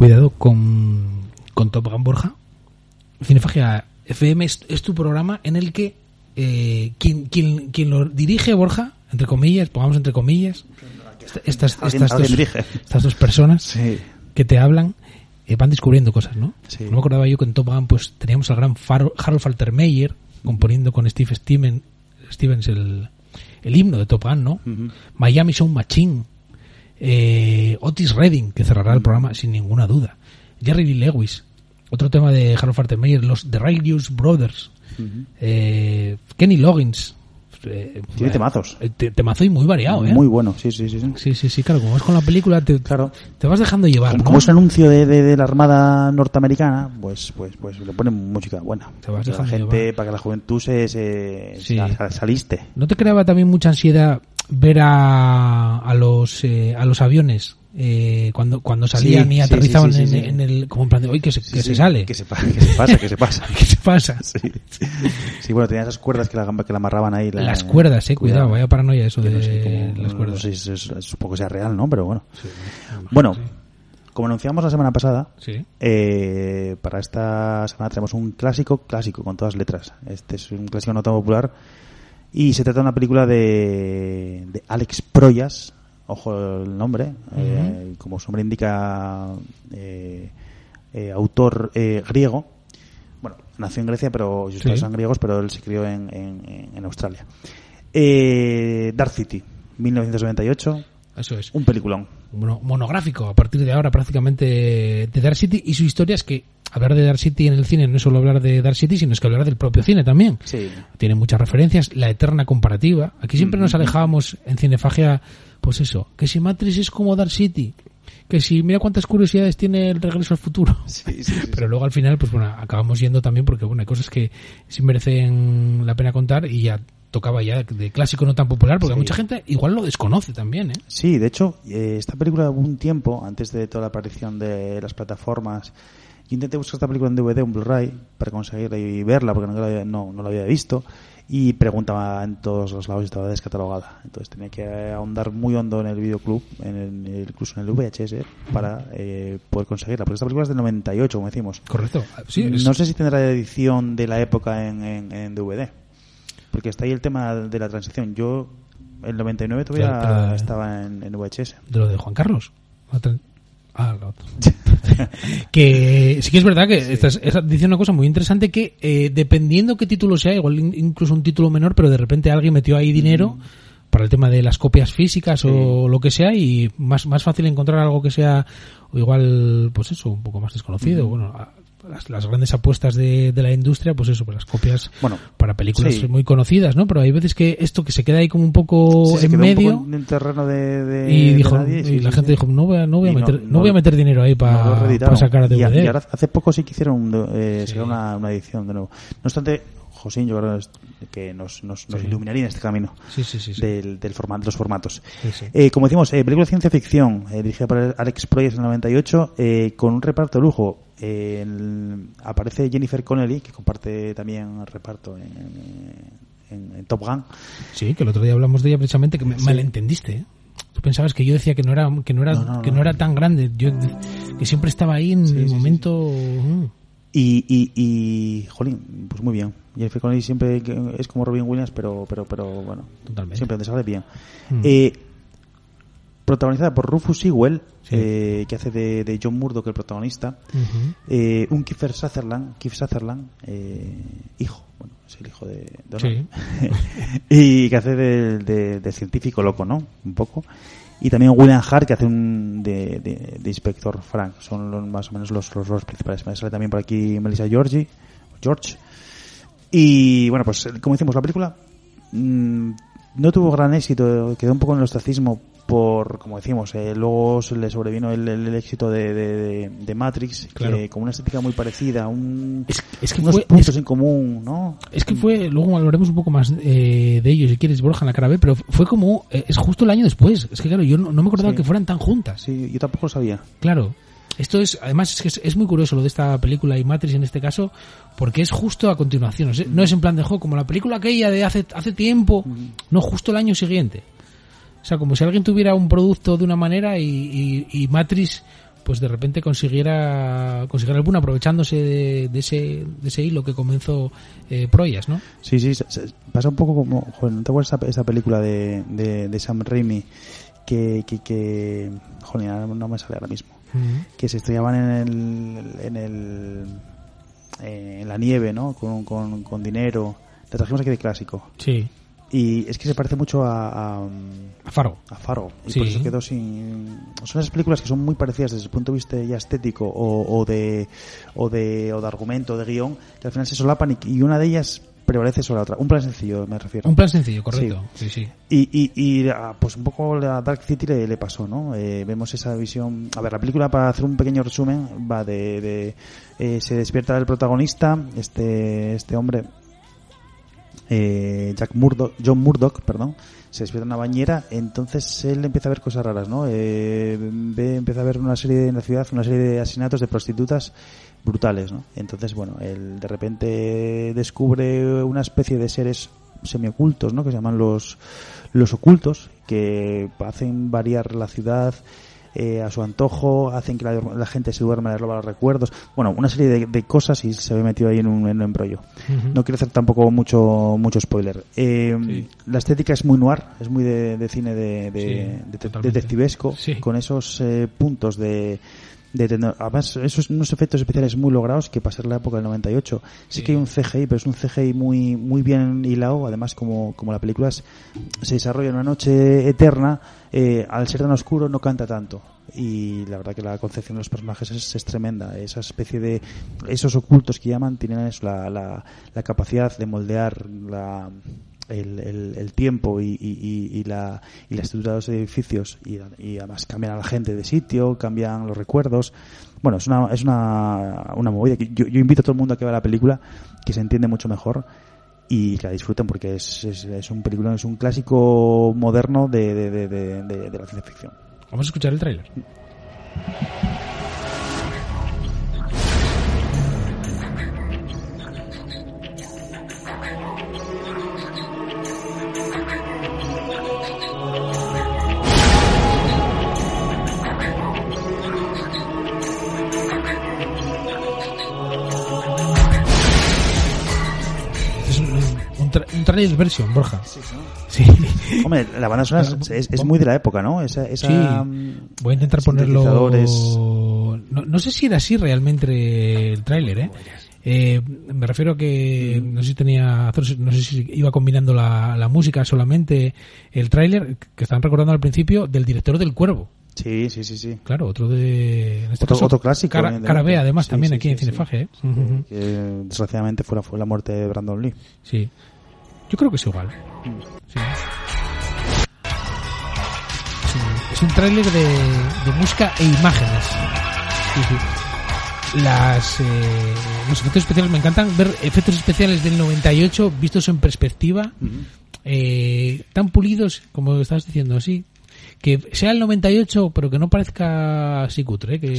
A: Cuidado con, con Top Gun Borja. Cinefagia FM es, es tu programa en el que eh, quien, quien, quien lo dirige, Borja, entre comillas, pongamos entre comillas, esta- estas, estas, dos, estas dos personas
B: Sí.
A: que te hablan eh, van descubriendo cosas, ¿no?
B: Sí.
A: No me acordaba yo que en Top Gun pues teníamos al gran Harold Faltermeyer componiendo con Steve Steven- Stevens el, el himno de Top Gun, ¿no?
B: Ujú.
A: Miami Sound Machine, eh, Otis Redding, que cerrará el programa sin ninguna duda, Jerry Lee Lewis, otro tema de Harold Faltermeyer, los The Righteous Brothers, eh, Kenny Loggins. eh,
B: Tiene temazos.
A: eh, te- temazo y muy variado, ¿eh?
B: Muy bueno, sí, sí, sí. sí.
A: Sí, sí, sí, claro, como vas con la película, te,
B: Claro.
A: te vas dejando llevar,
B: Como,
A: ¿no?
B: como es un anuncio de, de- de la Armada norteamericana, pues pues pues le ponen música buena.
A: Te vas
B: Para la
A: dejando
B: gente,
A: llevar.
B: para que la juventud se, se,
A: Sí.
B: se- saliste.
A: ¿No te creaba también mucha ansiedad ver a, a los eh, a los aviones eh, cuando cuando salían
B: Sí,
A: y aterrizaban
B: sí, sí,
A: en, el como en plan de hoy que se, que se sale
B: Que se, que se pasa, que se pasa.
A: ¿Qué se pasa?
B: Sí. Bueno, tenía esas cuerdas que la, que la amarraban ahí. la-
A: las cuerdas eh cuidado, vaya paranoia eso
B: Que
A: de
B: no sé
A: las
B: no
A: cuerdas
B: sé es- es- supongo que sea real, ¿no? Pero bueno. Bueno, como anunciamos la semana pasada,
A: sí
B: eh, para esta semana tenemos un clásico, clásico, con todas letras. Este es un clásico no tan popular. Y se trata de una película de, de Alex Proyas, ojo el nombre, eh, como su nombre indica, eh, eh, autor eh, griego. Bueno, nació en Grecia, pero sus
A: Sí.
B: padres son griegos, pero él se crió en, en- en Australia. Eh, Dark City, 1998,
A: eso es
B: un peliculón.
A: Monográfico a partir de ahora prácticamente de Dark City y su historia es que hablar de Dark City en el cine no es solo hablar de Dark City sino es que hablar del propio cine también
B: Sí.
A: tiene muchas referencias, la eterna comparativa. Aquí siempre nos alejábamos en Cinefagia, pues eso, que si Matrix es como Dark City, que si mira cuántas curiosidades tiene el regreso al futuro.
B: Sí, sí, sí,
A: Pero luego al final, pues bueno, acabamos yendo también porque bueno, hay cosas que sí merecen la pena contar y ya tocaba ya de clásico no tan popular porque
B: Sí.
A: mucha gente igual lo desconoce también, ¿eh?
B: Sí, de hecho, eh, esta película un tiempo, antes de toda la aparición de las plataformas, yo intenté buscar esta película en DVD, un Blu-ray, para conseguirla y verla, porque no la había, no, no la había visto, y preguntaba en todos los lados y estaba descatalogada. Entonces tenía que ahondar muy hondo en el videoclub, en el, incluso en el VHS, para eh, poder conseguirla. Porque esta película es del 98, como decimos.
A: Correcto. Sí, es-
B: No sé si tendrá edición de la época en, en, en DVD. Porque está ahí el tema de la transición. Yo, el 99 todavía
A: Claro, pero-
B: estaba en, en VHS.
A: de lo de Juan Carlos. Ah, que sí que es verdad que estás, estás diciendo una cosa muy interesante que eh, dependiendo qué título sea, igual in- incluso un título menor, pero de repente alguien metió ahí dinero para el tema de las copias físicas o lo que sea y más, más fácil encontrar algo que sea o igual, pues eso, un poco más desconocido. Bueno, a- las, las grandes apuestas de, de la industria, pues eso, pues las copias
B: Bueno,
A: para películas
B: sí.
A: muy conocidas, ¿no? Pero hay veces que esto que se queda ahí como un poco
B: Sí,
A: en
B: un
A: medio
B: poco en el terreno de, de-
A: y
B: de
A: dijo y la gente dijo no voy a, no voy a
B: no-
A: meter no,
B: no-
A: voy a meter dinero ahí para sacar a DVD
B: Y, ahora hace poco sí que hicieron eh,
A: Sí.
B: sacaron una, una edición de nuevo. No obstante, Josín, yo creo que nos, nos, nos
A: Sí.
B: iluminaría en este camino
A: sí sí
B: del, del formato, de los formatos. Eh, como decimos, eh, película de ciencia ficción, eh, dirigida por Alex Proyas en el 98, eh, con un reparto de lujo. El- aparece Jennifer Connelly, que comparte también reparto en, en- en Top Gun.
A: Sí, que el otro día hablamos de ella precisamente que me malentendiste ¿eh? tú pensabas que yo decía que no era que no era
B: No, no,
A: que
B: no.
A: no era tan grande yo que siempre estaba ahí en el momento mm.
B: Y, y, y, jolín, pues muy bien. Jennifer Connelly siempre es como Robin Williams, pero, pero, pero bueno,
A: Totalmente.
B: siempre sale bien.
A: Mm.
B: Eh, protagonizada por Rufus Sewell,
A: Sí.
B: eh, que hace de, de John Murdoch el protagonista. Eh, un Kiefer Sutherland, Keith Sutherland, eh, hijo, bueno, es el hijo de Donald. y que hace de, de- de científico loco, ¿no? Un poco. Y también William Hart, que hace un de, inspector Frank. Son los- más o menos los, los roles principales. Me sale también por aquí Melissa Georgie, George. Y bueno, pues como decimos, la película mm, no tuvo gran éxito, quedó un poco en el ostracismo por, como decimos, eh, luego se le sobrevino el, éxito de, de- Matrix,
A: Claro.
B: que con una estética muy parecida, un,
A: Es, es que
B: unos
A: fue
B: puntos
A: es-
B: en común, ¿no?
A: Es que fue, luego hablaremos un poco más eh, de ello si quieres, Borja, en la cara B, pero fue como, eh, es justo el año después. Es que claro, yo no, no me acordaba
B: Sí.
A: que fueran tan juntas.
B: Sí, yo tampoco lo sabía.
A: Claro. Esto es, además, es que es, es muy curioso lo de esta película y Matrix en este caso, porque es justo a continuación. o sea, No es en plan de juego, como la película aquella de hace, hace tiempo, no justo el año siguiente. O sea, como si alguien tuviera un producto de una manera y, y, y Matrix pues de repente consiguiera conseguir boom aprovechándose de, de ese de ese hilo que comenzó eh, Proyas, ¿no?
B: Sí, sí, pasa un poco como, joder, ¿no te acuerdas esa, esa película de, de, de Sam Raimi que, que, que joder, no me sale ahora mismo, que se estrellaban en el, en el, eh, en la nieve, ¿no? Con, con, con dinero. La trajimos aquí de clásico.
A: Sí,
B: Y es que se parece mucho a, a,
A: a Faro.
B: a Faro. Y
A: Sí.
B: por eso quedó sin. Son esas películas que son muy parecidas desde el punto de vista ya estético o, o de, o de, o de argumento, de guion, que al final se solapan y, y una de ellas prevalece sobre la otra. Un plan sencillo, me refiero.
A: Un plan sencillo, correcto. Sí, sí.
B: Y, y, y ah, pues un poco a Dark City le, le pasó, ¿no? Eh, vemos esa visión. A ver, la película, para hacer un pequeño resumen, va de. de eh, se despierta el protagonista, este, este hombre, eh, Jack Murdoch, John Murdoch, perdón, se despierta en una bañera, entonces él empieza a ver cosas raras, ¿no? Eh, ve, empieza a ver una serie de- en la ciudad, una serie de asesinatos de prostitutas brutales, ¿no? Entonces, bueno, él de repente descubre una especie de seres semiocultos, ¿no? Que se llaman los, los ocultos, que hacen variar la ciudad eh, a su antojo, hacen que la, la gente se duerma, le roba los recuerdos. Bueno, una serie de, de cosas y se ve metido ahí en un, en un embrollo.
A: Ujú.
B: No quiero hacer tampoco mucho mucho spoiler. Eh,
A: Sí.
B: La estética es muy noir, es muy de, de cine de, de-
A: Sí,
B: de- detectivesco,
A: Sí.
B: con esos eh, puntos de, de tecno- además esos unos efectos especiales muy logrados que para ser la época del 98 sí,
A: Sí.
B: que hay un CGI pero es un CGI muy muy bien hilado además como, como la película es- se desarrolla en una noche eterna eh, al ser tan oscuro no canta tanto y la verdad que la concepción de los personajes es, es tremenda esa especie de esos ocultos que llaman tienen eso, la, la, la capacidad de moldear la el, el, tiempo y, y, la, y la estructura de los edificios y, además cambian a la gente de sitio, cambian los recuerdos. Bueno, es una, es una, una movida. que Yo, invito a todo el mundo a que vea la película, que se entiende mucho mejor y que la disfruten porque es, es, un película, es un clásico moderno de, de, de, de, de- de la ciencia ficción.
A: Vamos a escuchar el tráiler. Trailer version, Borja. Sí.
B: Hombre, la banda sonora es, es- es muy de la época, ¿no? Esa, esa,
A: Sí.
B: mm,
A: Voy a intentar ponerlo. No, no sé si era así realmente el tráiler, ¿eh? Eh, me refiero a que no sé si tenía, no sé si iba combinando la, la música solamente el tráiler que están recordando al principio del director del Cuervo.
B: Sí, sí, sí, sí.
A: Claro, otro de en este
B: Otro-
A: caso,
B: otro clásico,
A: Cara,
B: evidentemente.
A: Cara B, además
B: Sí,
A: también
B: sí,
A: aquí
B: sí,
A: en
B: sí.
A: Cinefaje, ¿eh?
B: Que desgraciadamente fue la, fue la muerte de Brandon Lee.
A: Sí. Yo creo que es igual. Sí. Es un, es un tráiler de, de música e imágenes. Sí. Las, eh, los efectos especiales me encantan ver efectos especiales del 98 vistos en perspectiva, eh, tan pulidos como estabas diciendo, así. Que sea el 98, pero que no parezca así cutre, ¿eh? que,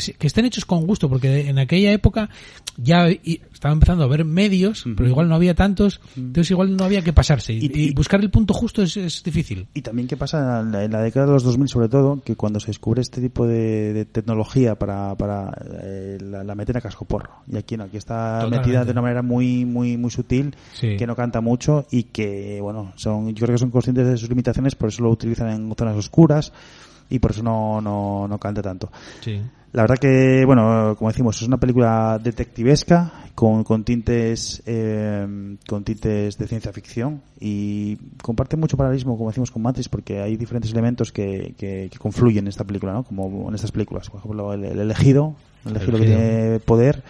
B: Sí.
A: que, estén hechos con gusto, porque en aquella época ya estaba empezando a haber medios, pero igual no había tantos, entonces igual no había que pasarse. Y,
B: Y-
A: y buscar el punto justo es, es difícil.
B: Y también qué pasa en la, en la década de los 2000 sobre todo, que cuando se descubre este tipo de, de tecnología para, para eh, la, la meten a cascoporro. Y aquí no, aquí está
A: Totalmente.
B: metida de una manera muy muy muy sutil,
A: Sí.
B: que no canta mucho y que, bueno, son yo creo que son conscientes de sus limitaciones, por eso lo utilizan en zonas oscuras y por eso no, no, no canta tanto.
A: Sí.
B: La verdad que, bueno, como decimos, es una película detectivesca con, con tintes eh, con tintes de ciencia ficción y comparte mucho paralelismo, como decimos, con Matrix porque hay diferentes elementos que, que, que confluyen en esta película, ¿no? Como en estas películas. Por ejemplo, el, el elegido, el elegido que
A: elegido.
B: tiene poder,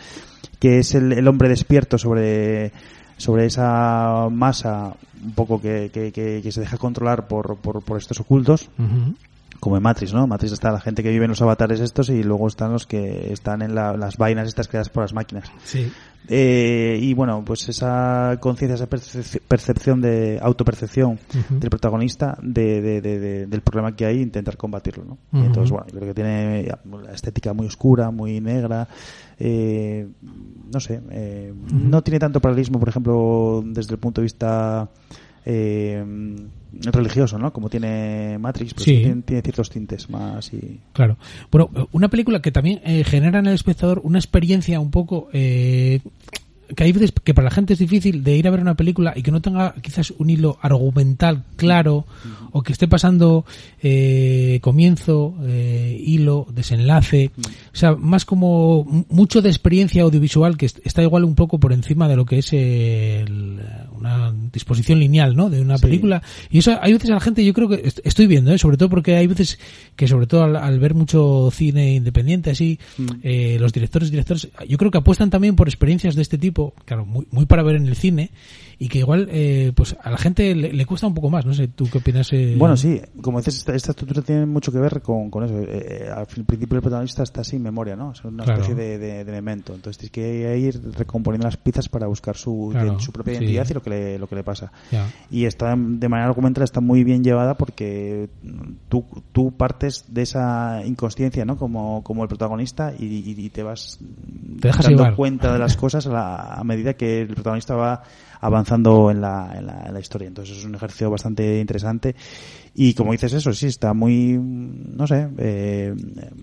B: que es el, el hombre despierto sobre sobre esa masa un poco que, que, que, que se deja controlar por, por, por estos ocultos
A: Ujú.
B: Como en Matrix, ¿no? Matrix está la gente que vive en los avatares estos y luego están los que están en la- las vainas estas creadas por las máquinas.
A: Sí.
B: Eh, y bueno, pues esa conciencia, esa percep- percepción de autopercepción
A: Ujú.
B: del protagonista de, de- de- de- del problema que hay, intentar combatirlo, ¿no? Y entonces, bueno, yo creo que tiene la estética muy oscura, muy negra, eh, no sé, eh, no tiene tanto paralelismo, por ejemplo, desde el punto de vista eh, religioso, ¿no? Como tiene Matrix, pero
D: Sí.
B: tiene, tiene ciertos tintes más y...
D: Claro. Bueno, una película que también eh, genera en el espectador una experiencia un poco eh, que hay veces que para la gente es difícil de ir a ver una película y que no tenga quizás un hilo argumental claro o que esté pasando eh, comienzo, eh, hilo, desenlace, o sea, más como mucho de experiencia audiovisual que est- está igual un poco por encima de lo que es el- una disposición lineal, ¿no? De una
B: Sí.
D: película y eso hay veces a la gente yo creo que est- estoy viendo, ¿eh? sobre todo porque hay veces que sobre todo al, al ver mucho cine independiente así, eh, los directores directores yo creo que apuestan también por experiencias de este tipo, claro, muy, muy para ver en el cine y que igual eh, pues a la gente le, le cuesta un poco más, no sé, tú qué opinas. eh?
B: Bueno, sí, como dices, esta, esta estructura tiene mucho que ver con, con eso. Eh, al fin- principio el protagonista está sin memoria, ¿no? Es una
D: Claro.
B: especie de, de- de memento. Entonces tienes que ir recomponiendo las piezas para buscar su,
D: Claro,
B: su propia
D: sí.
B: identidad y lo que le, lo que le pasa. Y está de manera argumental está muy bien llevada porque tú, tú partes de esa inconsciencia, ¿no? Como, como el protagonista y, y- y te vas
D: Te
B: dando
D: llevar.
B: cuenta de las cosas a, la- a medida que el protagonista va avanzando en la, en la, historia. Entonces es un ejercicio bastante interesante. Y como dices eso, sí, está muy, no sé, eh,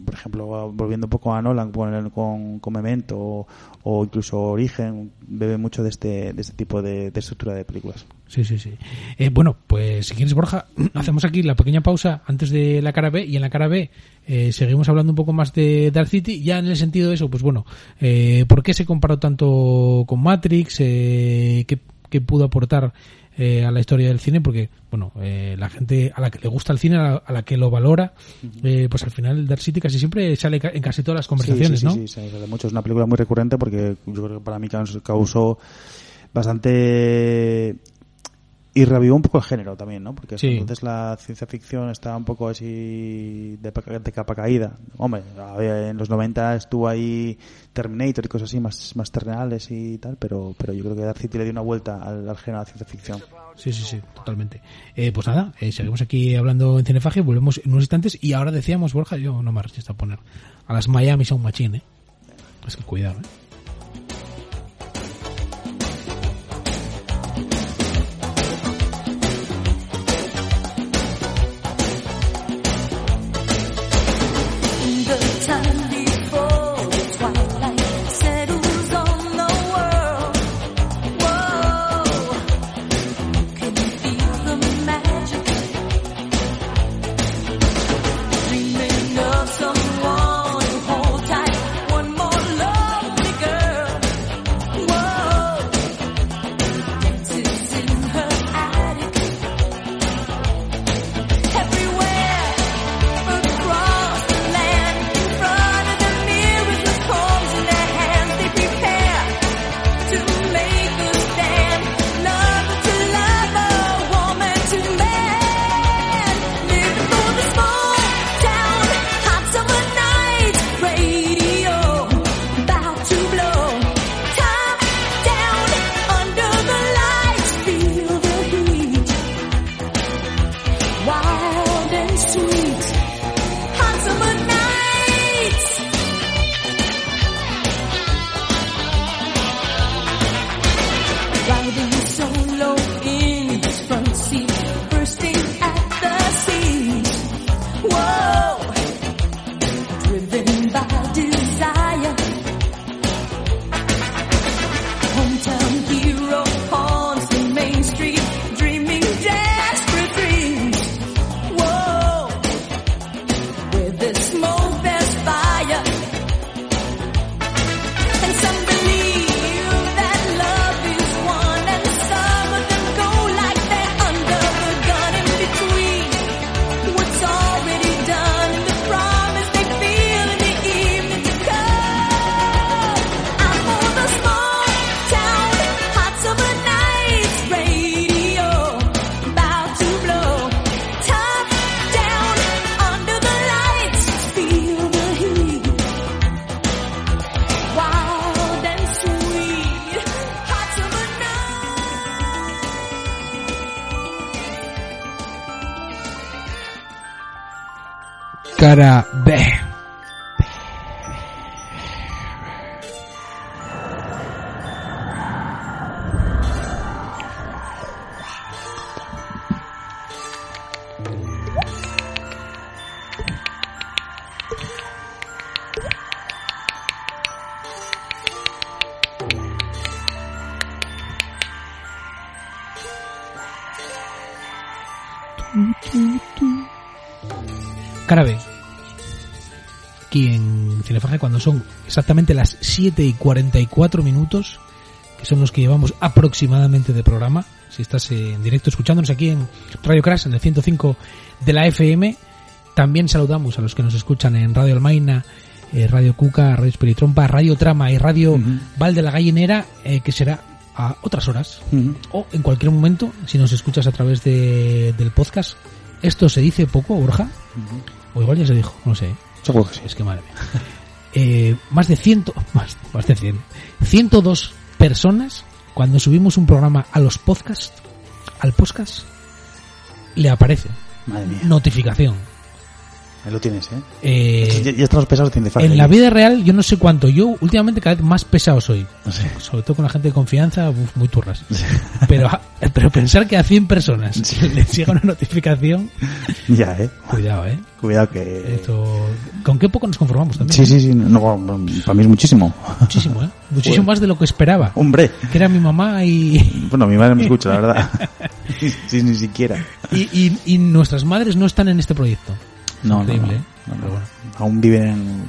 B: por ejemplo, volviendo un poco a Nolan con, con, Memento o, incluso Origen, bebe mucho de este, de este tipo de, de estructura de películas.
D: Sí, sí, sí. Eh, bueno, pues si quieres, Borja, hacemos aquí la pequeña pausa antes de la cara B y en la cara B eh, seguimos hablando un poco más de Dark City, ya en el sentido de eso, pues bueno, eh, ¿por qué se comparó tanto con Matrix? Eh, ¿qué, qué pudo aportar eh, a la historia del cine? Porque, bueno, eh, la gente a la que le gusta el cine, a la, a la que lo valora, eh, pues al final Dark City casi siempre sale ca- en casi todas las conversaciones,
B: sí, sí,
D: ¿no?
B: Sí, sí, sale mucho. Es una película muy recurrente porque yo creo que para mí caus- causó bastante y reavivó un poco el género también, ¿no? Porque
D: Sí.
B: entonces la ciencia ficción estaba un poco así de, de capa caída. Hombre, en los 90 estuvo ahí Terminator y cosas así más, más terrenales y tal, pero, pero yo creo que Dark City le dio una vuelta al, al género de la ciencia ficción.
D: Sí, sí, sí, totalmente. Eh, pues nada, eh, seguimos aquí hablando en Cinefaje, volvemos en unos instantes y ahora decíamos, Borja, yo no me resisto a poner a las Miami Sound Machine, ¿eh? Es que cuidado, ¿eh?
A: Exactamente las 7 y 44 minutos, que son los que llevamos aproximadamente de programa. Si estás en directo escuchándonos aquí en Radio Crash, en el 105 de la FM, también saludamos a los que nos escuchan en Radio Almaina, eh, Radio Cuca, Radio Espiritrompa, Radio Trama y Radio Val de la Gallinera, eh, que será a otras horas o en cualquier momento, si nos escuchas a través de, del podcast. Esto se dice poco, Borja, o igual ya se dijo, no sé.
B: Seguro que sí.
A: Es que madre mía. Eh, más de ciento, más, más de 100, 102 personas cuando subimos un programa a los podcasts, al podcast, le aparece
B: Madre mía.
A: notificación.
B: Ahí lo tienes, ¿eh?
A: Eh,
B: ya, ya estamos pesados de
A: en la vida real yo no sé cuánto, yo últimamente cada vez más pesado soy. Sobre todo con la gente de confianza, uf, muy turras. Pero, pero pensar que a 100 personas les llega una notificación,
B: Ya, ¿eh?
A: cuidado, eh.
B: Cuidado que...
A: Esto, con qué poco nos conformamos también.
B: Sí, sí, sí. No, bueno, para mí es muchísimo.
A: Muchísimo, ¿eh? Muchísimo más de lo que esperaba.
B: Hombre.
A: Que era mi mamá y,
B: Bueno, mi madre me escucha, la verdad. sí, ni siquiera.
A: y, y- y nuestras madres no están en este proyecto.
B: No,
A: Increíble,
B: no,
A: ¿eh?
B: no, no.
A: Pero bueno.
B: Aún viven en,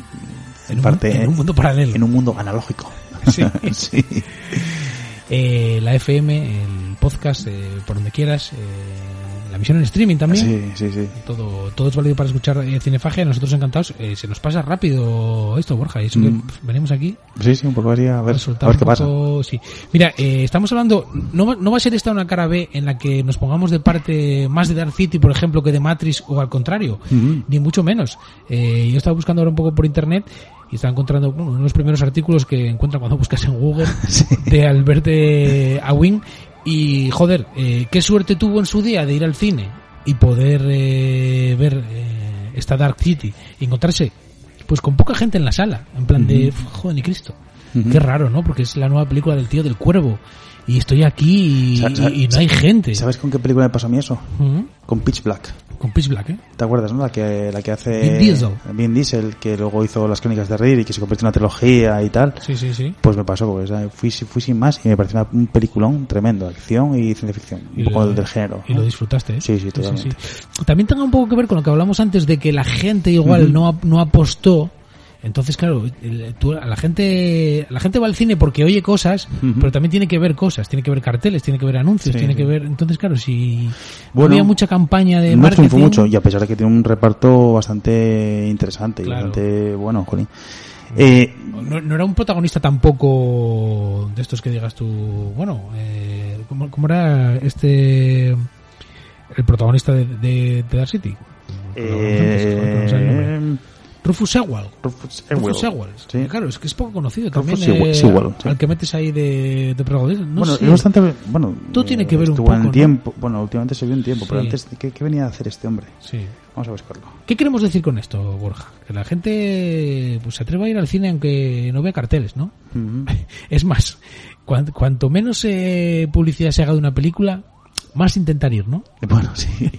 A: En un,
B: parte,
A: en un mundo paralelo.
B: en un mundo analógico.
A: Sí.
B: sí.
A: Eh, la FM, el podcast, eh, por donde quieras. eh, la misión en streaming también.
B: Sí, sí, sí.
A: Todo, todo es válido para escuchar eh, Cinefagia. Nosotros encantados. Eh, se nos pasa rápido esto, Borja. Y eso que
B: Mm.
A: venimos aquí
B: Sí, sí, un poco así, a ver,
A: a
B: ver qué pasa.
A: poco- sí. Mira, eh, estamos hablando, no, va- no va a ser esta una cara B en la que nos pongamos de parte más de Dark City, por ejemplo, que de Matrix o al contrario, ni mucho menos. Eh, yo estaba buscando ahora un poco por internet y estaba encontrando bueno, uno de los primeros artículos que encuentran cuando buscas en Google de Albert de Awin y joder, eh, qué suerte tuvo en su día de ir al cine y poder eh, ver eh, esta Dark City y encontrarse pues con poca gente en la sala, en plan de joder ni Cristo. Qué raro, ¿no? Porque es la nueva película del tío del cuervo y estoy aquí y, no hay gente.
B: ¿Sabes con qué película me pasó a mí eso? Con Pitch Black.
A: Con Pitch Black, ¿eh?
B: ¿Te acuerdas, no? La que, la que hace...
A: Vin Diesel.
B: Vin Diesel, que luego hizo Las Crónicas de Riddick y que se convirtió en una trilogía y tal.
A: Sí, sí, sí.
B: Pues me pasó, porque ¿sabes? fui, fui sin más y me pareció una- un peliculón tremendo, acción y ciencia ficción,
A: Y
B: un poco del género.
A: Y
B: ¿no?
A: lo disfrutaste, ¿eh?
B: Sí, sí, totalmente.
A: También tenga un poco que ver con lo que hablamos antes de que la gente igual no apostó. Entonces, claro, el- tú- a la gente la gente va al cine porque oye cosas, pero también tiene que ver cosas, tiene que ver carteles, tiene que ver anuncios,
B: Sí,
A: tiene
B: sí.
A: que ver... Entonces, claro, si no
B: Bueno,
A: había mucha campaña de
B: no
A: marketing...
B: triunfó mucho y a pesar de que tiene un reparto bastante interesante y bastante bueno, jolín. Eh,
A: No, no era un protagonista tampoco de estos que digas tú, bueno, eh, ¿cómo, cómo era este el protagonista de, de, de Dark City?
B: eh,
A: No nombre. Rufus Sewell.
B: Rufus
A: Rufus.
B: Sí.
A: Claro, es que es poco conocido
B: Rufus
A: también.
B: Sewell,
A: eh,
B: sí.
A: Al que metes ahí de, de protagonista. No
B: bueno,
A: sé.
B: es bastante, bueno,
A: Todo tiene que ver un
B: en
A: poco, ¿no?
B: tiempo, bueno, últimamente se vio en tiempo, pero antes, ¿qué, qué venía a hacer este hombre?
A: Sí.
B: Vamos a buscarlo.
A: ¿Qué queremos decir con esto, Borja? Que la gente pues, se atreva a ir al cine aunque no vea carteles, ¿no? Es más, cuan- cuanto menos eh, publicidad se haga de una película, más intentar ir, ¿no?
B: Bueno, sí.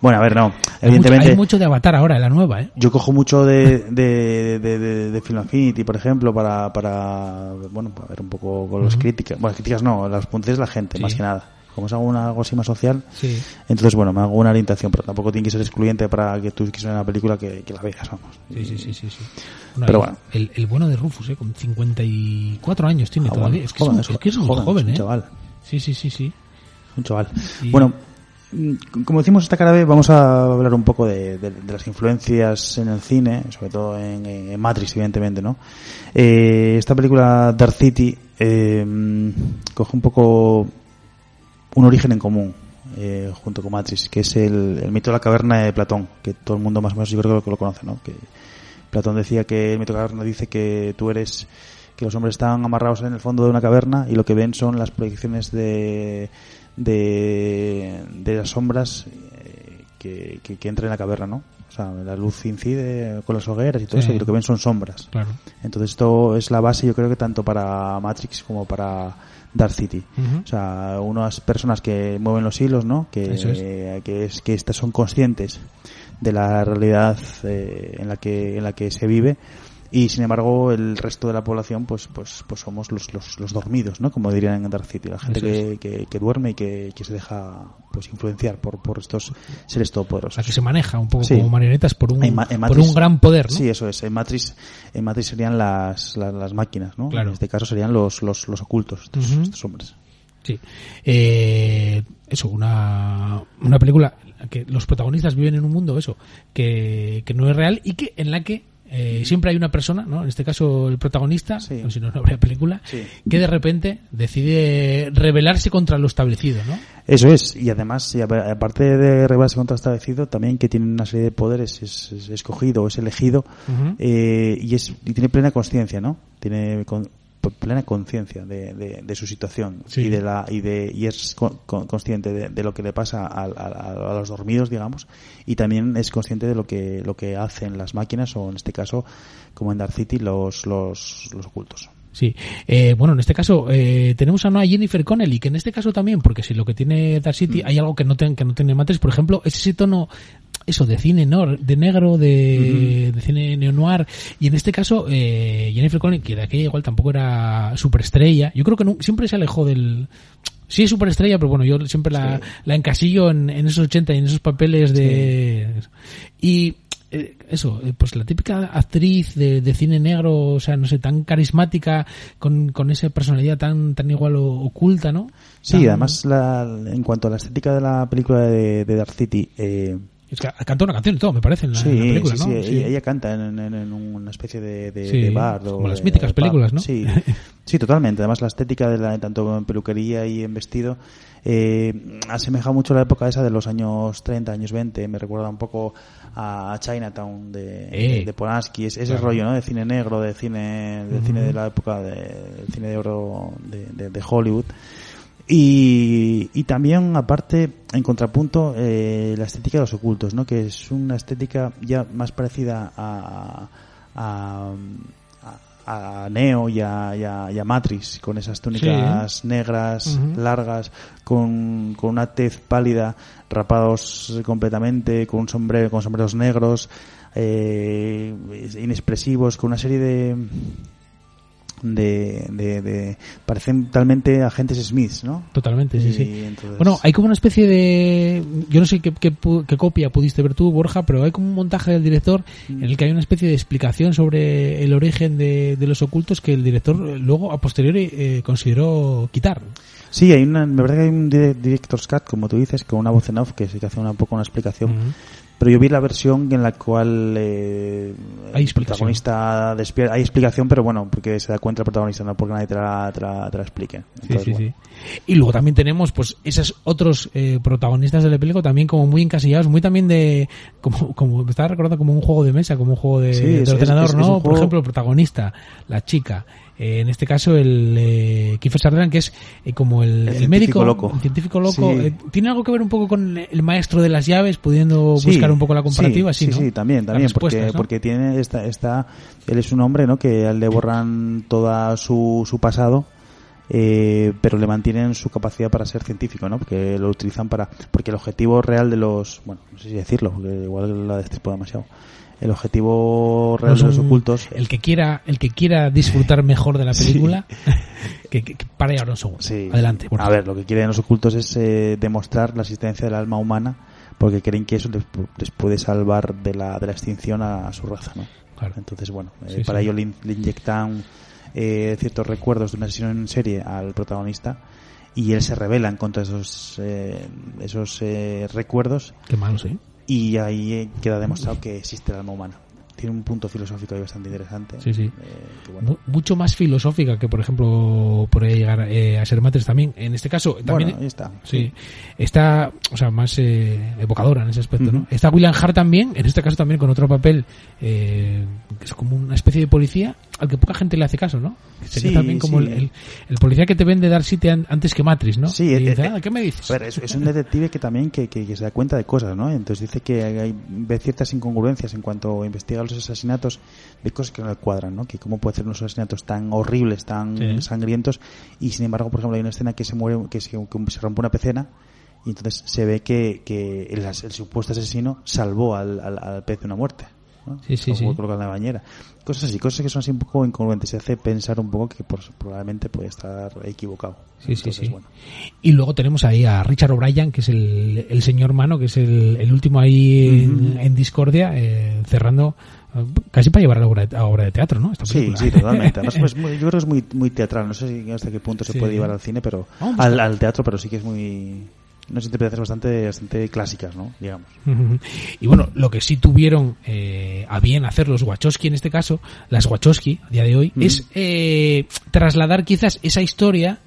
B: bueno, a ver, no.
A: Hay mucho,
B: Evidentemente,
A: hay mucho de Avatar ahora, la nueva, ¿eh?
B: yo cojo mucho de, de, de, de, de Film Affinity, por ejemplo, para, para, bueno, para ver un poco con las críticas. Bueno, críticas no, las puntos de la gente,
A: Sí.
B: más que nada. Como es algo, así más social,
A: Sí.
B: entonces, bueno, me hago una orientación, pero tampoco tiene que ser excluyente para que tú quieras ver una película que, que la veas, vamos.
A: Sí, sí, sí, sí. sí. Bueno,
B: Pero
A: el-
B: bueno.
A: El, el bueno de Rufus, ¿eh? Con 54 años tiene
B: Ah,
A: todavía.
B: bueno,
A: es, que
B: joven,
A: es, un- es que es muy joven,
B: un
A: ¿eh?
B: chaval.
A: Sí, sí, sí, sí.
B: Un chaval.
A: Y-
B: Bueno, mm, como decimos esta cara B, vamos a hablar un poco de, de- de las influencias en el cine, sobre todo en, en Matrix, evidentemente, ¿no? Eh, esta película Dark City eh, mm, coge un poco un origen en común eh, junto con Matrix, que es el, el mito de la caverna de Platón, que todo el mundo más o menos yo creo que lo conoce, ¿no? Que Platón decía que el mito de la caverna dice que tú eres que los hombres están amarrados en el fondo de una caverna y lo que ven son las proyecciones de de, de las sombras eh, que, que, que entran en la caverna, ¿no? O sea, la luz incide con las hogueras y todo
A: Sí.
B: eso y lo que ven son sombras.
A: Claro.
B: Entonces esto es la base yo creo que tanto para Matrix como para Dark City. O sea, unas personas que mueven los hilos, ¿no? Que,
A: Eso es.
B: que es que estas son conscientes de la realidad eh, en la que en la que se vive y sin embargo el resto de la población pues pues pues somos los los, los dormidos, ¿no? Como dirían en Dark City, la gente que, que, que duerme y que, que se deja pues influenciar por, por estos seres
A: O
B: todopoderosos.
A: sea, que se maneja un poco
B: Sí.
A: como marionetas por un,
B: En Ma- en
A: por un gran poder, ¿no?
B: Sí, eso es. En Matrix, en Matrix serían las, las, las máquinas, ¿no?
A: Claro.
B: En este caso serían los, los, los ocultos, estos, estos hombres.
A: Sí. Eh, eso, una, una película que los protagonistas viven en un mundo, eso, que, que no es real y que en la que eh, siempre hay una persona, ¿no? En este caso el protagonista,
B: Sí.
A: o si no, no habría película,
B: Sí.
A: que de repente decide rebelarse contra lo establecido, ¿no?
B: Eso es, y además, y aparte de rebelarse contra lo establecido, también que tiene una serie de poderes, es, es escogido, es elegido, eh, y, es, y tiene plena conciencia, ¿no? Tiene con- plena conciencia de, de, de su situación
A: Sí.
B: y de la y de y es co- co- consciente de, de lo que le pasa a, a- a los dormidos digamos y también es consciente de lo que lo que hacen las máquinas o en este caso como en Dark City los los, los ocultos
A: Sí, eh, bueno, en este caso eh, tenemos a una Jennifer Connelly, que en este caso también, porque si lo que tiene Dark
B: Mm.
A: City hay algo que no, ten- que no tiene Matrix, por ejemplo, es ese tono, eso, de cine no, de negro, de, de cine neo-noir, y en este caso eh, Jennifer Connelly, que de aquella igual tampoco era superestrella, yo creo que siempre se alejó del... Sí es superestrella, pero bueno, yo siempre la,
B: Sí.
A: la encasillo en, en esos 80 y en esos papeles de... Y eh, eso, eh, pues la típica actriz de, de cine negro, o sea, no sé, tan carismática, con, con esa personalidad tan, tan igual o- oculta, ¿no?
B: sí
A: Tan-
B: además la, en cuanto a la estética de la película de, de Dark City eh,
A: Es que canta una canción y todo, me parece, en la,
B: sí,
A: en la película,
B: sí,
A: ¿no?
B: sí, Ella, ella canta en, en- en una especie de, de,
A: Sí,
B: de bar. o
A: como las
B: de-
A: míticas películas, ¿no?
B: Sí, sí, totalmente. Además, la estética de la, tanto en peluquería y en vestido eh, asemeja mucho a la época esa de los años 30, años 20. Me recuerda un poco a Chinatown de,
A: Eh.
B: de, Polanski. Es, ese
A: Claro.
B: rollo, ¿no? De cine negro, de cine, de
A: Ujú.
B: cine de la época de, cine de oro de Hollywood. Y, y también, aparte, en contrapunto, eh, la estética de los ocultos, ¿no? Que es una estética ya más parecida a, a, a- a Neo y a, y a- y a Matrix, con esas túnicas negras,
A: Ujú.
B: largas, con, con una tez pálida, rapados completamente, con un sombrero, con sombreros negros, eh, inexpresivos, con una serie de de, de, de- parecen talmente agentes Smiths, ¿no?
A: Totalmente, sí,
B: Y
A: sí.
B: entonces-
A: Bueno, hay como una especie de... Yo no sé qué, qué qué copia pudiste ver tú, Borja, pero hay como un montaje del director en el que hay una especie de explicación sobre el origen de, de los ocultos que el director eh, luego, a posteriori, eh, consideró quitar.
B: Sí, hay una, me parece que hay un dire- director's cut, como tú dices, con una voz en off que sí que hace una, un poco una explicación. Pero yo vi la versión en la cual eh,
A: Hay
B: el
A: explicación.
B: protagonista despierta. Hay explicación, pero bueno, porque se da cuenta el protagonista, no porque nadie te la, te la, te la explique.
A: Sí,
B: Entonces,
A: sí,
B: bueno.
A: sí. Y luego también tenemos, pues, esos otros eh, protagonistas del película también como muy encasillados, muy también de, como, como me estaba recordando como un juego de mesa, como un juego de,
B: Sí,
A: de
B: es-
A: ordenador,
B: es- es
A: ¿no? Por
B: juego-
A: ejemplo, el protagonista, la chica, en este caso el eh, Kiefer Sutherland, que es eh, como el,
B: El
A: el
B: científico
A: médico,
B: loco.
A: el científico loco,
B: Sí.
A: eh, tiene algo que ver un poco con el maestro de las llaves, pudiendo
B: Sí,
A: buscar un poco la comparativa, sí,
B: sí,
A: ¿no?
B: sí, también, también, porque, porque tiene esta, esta, él es un hombre, ¿no? Que a él le borran toda su, su pasado, eh, pero le mantienen su capacidad para ser científico, ¿no? Porque lo utilizan para, porque el objetivo real de los, bueno, no sé si decirlo, porque igual la destripo demasiado. El objetivo real
A: No
B: de los
A: son-
B: ocultos,
A: el que quiera el que quiera disfrutar mejor de la película que, que, que pare ahora un segundo
B: Sí.
A: adelante Borja.
B: A ver, lo que quieren los ocultos es eh, demostrar la existencia del alma humana porque creen que eso les, les puede salvar de la, de la extinción a, a su raza, ¿no?
A: Claro.
B: Entonces, bueno, eh,
A: Sí,
B: para
A: sí.
B: ello le, in- le inyectan eh, ciertos recuerdos de una sesión en serie al protagonista y él se revela en contra de esos, eh, esos eh, recuerdos
A: qué malo sí
B: y ahí eh, queda demostrado que existe el alma humana. Tiene un punto filosófico ahí bastante interesante.
A: Sí, sí.
B: eh, que, bueno,
A: Mu- mucho más filosófica que por ejemplo podría llegar eh, a ser Matrix también en este caso también
B: bueno, ahí está.
A: Sí, está, o sea, más eh, evocadora en ese aspecto, ¿no? Está William Hart también, en este caso también con otro papel, eh, que es como una especie de policía al que poca gente le hace caso, ¿no? Sería
B: Sí,
A: también como
B: sí.
A: el, el- el policía que te vende Dark City an- antes que Matrix, ¿no?
B: Sí,
A: y
B: eh,
A: dice,
B: eh,
A: "Ah, ¿qué me dices?
B: A ver, es, es un detective que también que, que- que se da cuenta de cosas, ¿no? Entonces dice que hay, ve ciertas incongruencias en cuanto investiga los asesinatos, de cosas que no le cuadran, ¿no? Que cómo puede hacer unos asesinatos tan horribles, tan
A: Sí.
B: sangrientos, y sin embargo, por ejemplo, hay una escena que se muere, que se, que se rompe una pecena, y entonces se ve que, que el, el supuesto asesino salvó al, al, al pez de una muerte. ¿No?
A: Sí, sí, sí.
B: colocar en la bañera. Cosas así, cosas que son así un poco incongruentes. Se hace pensar un poco que pues, probablemente puede estar equivocado.
A: Sí, sí,
B: Entonces,
A: sí.
B: bueno.
A: Y luego tenemos ahí a Richard O'Brien, que es el, el señor mano, que es el, el último ahí en, en Discordia, eh, cerrando eh, casi para llevar a la obra de, a obra de teatro, ¿no? Esta
B: Sí, sí, totalmente. Además, pues, muy- yo creo que es muy, muy teatral. No sé si hasta qué punto se
A: Sí.
B: puede llevar al cine, pero al, al teatro, pero sí que es muy unas interpretaciones bastante, bastante clásicas, ¿no? Digamos.
A: Y bueno, lo que sí tuvieron eh, a bien hacer los Wachowski en este caso, las Wachowski a día de hoy,
B: Mm.
A: es eh, trasladar quizás esa historia,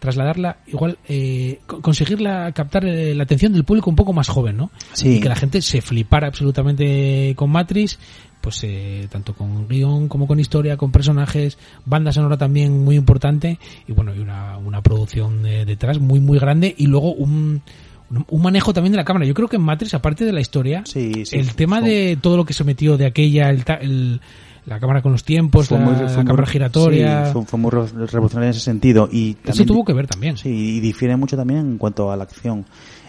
A: trasladarla, igual, eh, co- conseguirla captar eh, la atención del público un poco más joven, ¿no?
B: Sí.
A: Y que la gente se flipara absolutamente con Matrix, pues eh, tanto con guion como con historia, con personajes, banda sonora también muy importante y bueno, y una, una producción eh, detrás muy muy grande y luego un, un, manejo también de la cámara. Yo creo que en Matrix, aparte de la historia,
B: Sí, sí.
A: el tema de todo lo que se metió de aquella, el, el- la cámara con los tiempos,
B: fue
A: la,
B: muy-
A: la
B: fue muy-
A: cámara giratoria,
B: sí, fue, fue muy re- revolucionario en ese sentido. Y
A: eso
B: también
A: tuvo que ver también.
B: Sí, y difiere mucho también en cuanto a la acción.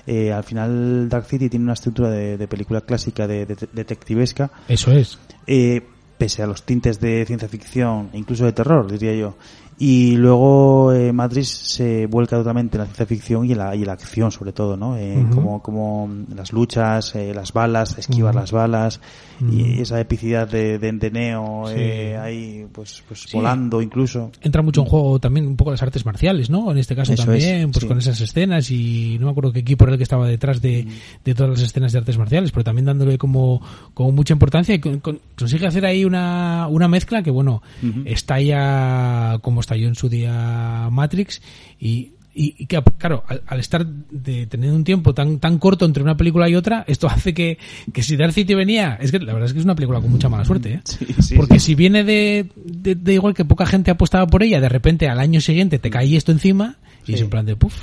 B: Eh, al final, Dark City tiene una estructura de, de película clásica de, de- detectivesca,
A: Eso es.
B: eh, pese a los tintes de ciencia ficción, incluso de terror, diría yo. Y luego eh, Matrix se vuelca totalmente en la ciencia ficción y en la, y en la acción, sobre todo, ¿no? Eh,
A: Ujú.
B: como, como las luchas, eh, las balas, esquivar
A: Ujú.
B: las balas,
A: Ujú.
B: y esa epicidad de, de, de Neo
A: Sí.
B: eh, ahí, pues, pues
A: Sí.
B: volando incluso.
A: entra mucho en juego también un poco las artes marciales, ¿no? En este caso
B: Eso
A: también,
B: es,
A: pues
B: sí.
A: con esas escenas y no me acuerdo qué equipo era el que estaba detrás de, de todas las escenas de artes marciales, pero también dándole como, como mucha importancia y con- con- consigue hacer ahí una, una mezcla que bueno,
B: Ujú.
A: estalla como estalló en su día Matrix y y, y que, claro, al, al estar de tener un tiempo tan tan corto entre una película y otra, esto hace que, que si Dark City venía, es que la verdad es que es una película con mucha mala suerte, ¿eh?
B: Sí, sí,
A: Porque
B: sí.
A: si viene de, de, de igual que poca gente apostaba por ella, de repente al año siguiente te cae esto encima y es en plan de puff,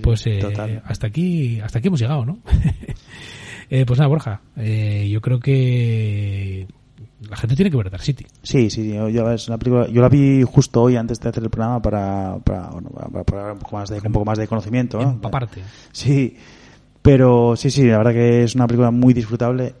A: pues eh,
B: total.
A: hasta aquí hasta aquí hemos llegado, ¿no? Eh, pues nada, Borja, eh, yo creo que la gente tiene que ver Dark City.
B: Sí, sí, yo, yo- es una película, yo la vi justo hoy antes de hacer el programa para, para, bueno, para, para un, poco más de, un poco más de conocimiento. ¿no?
A: Empaparte.
B: Sí, pero sí, sí, la verdad que es una película muy disfrutable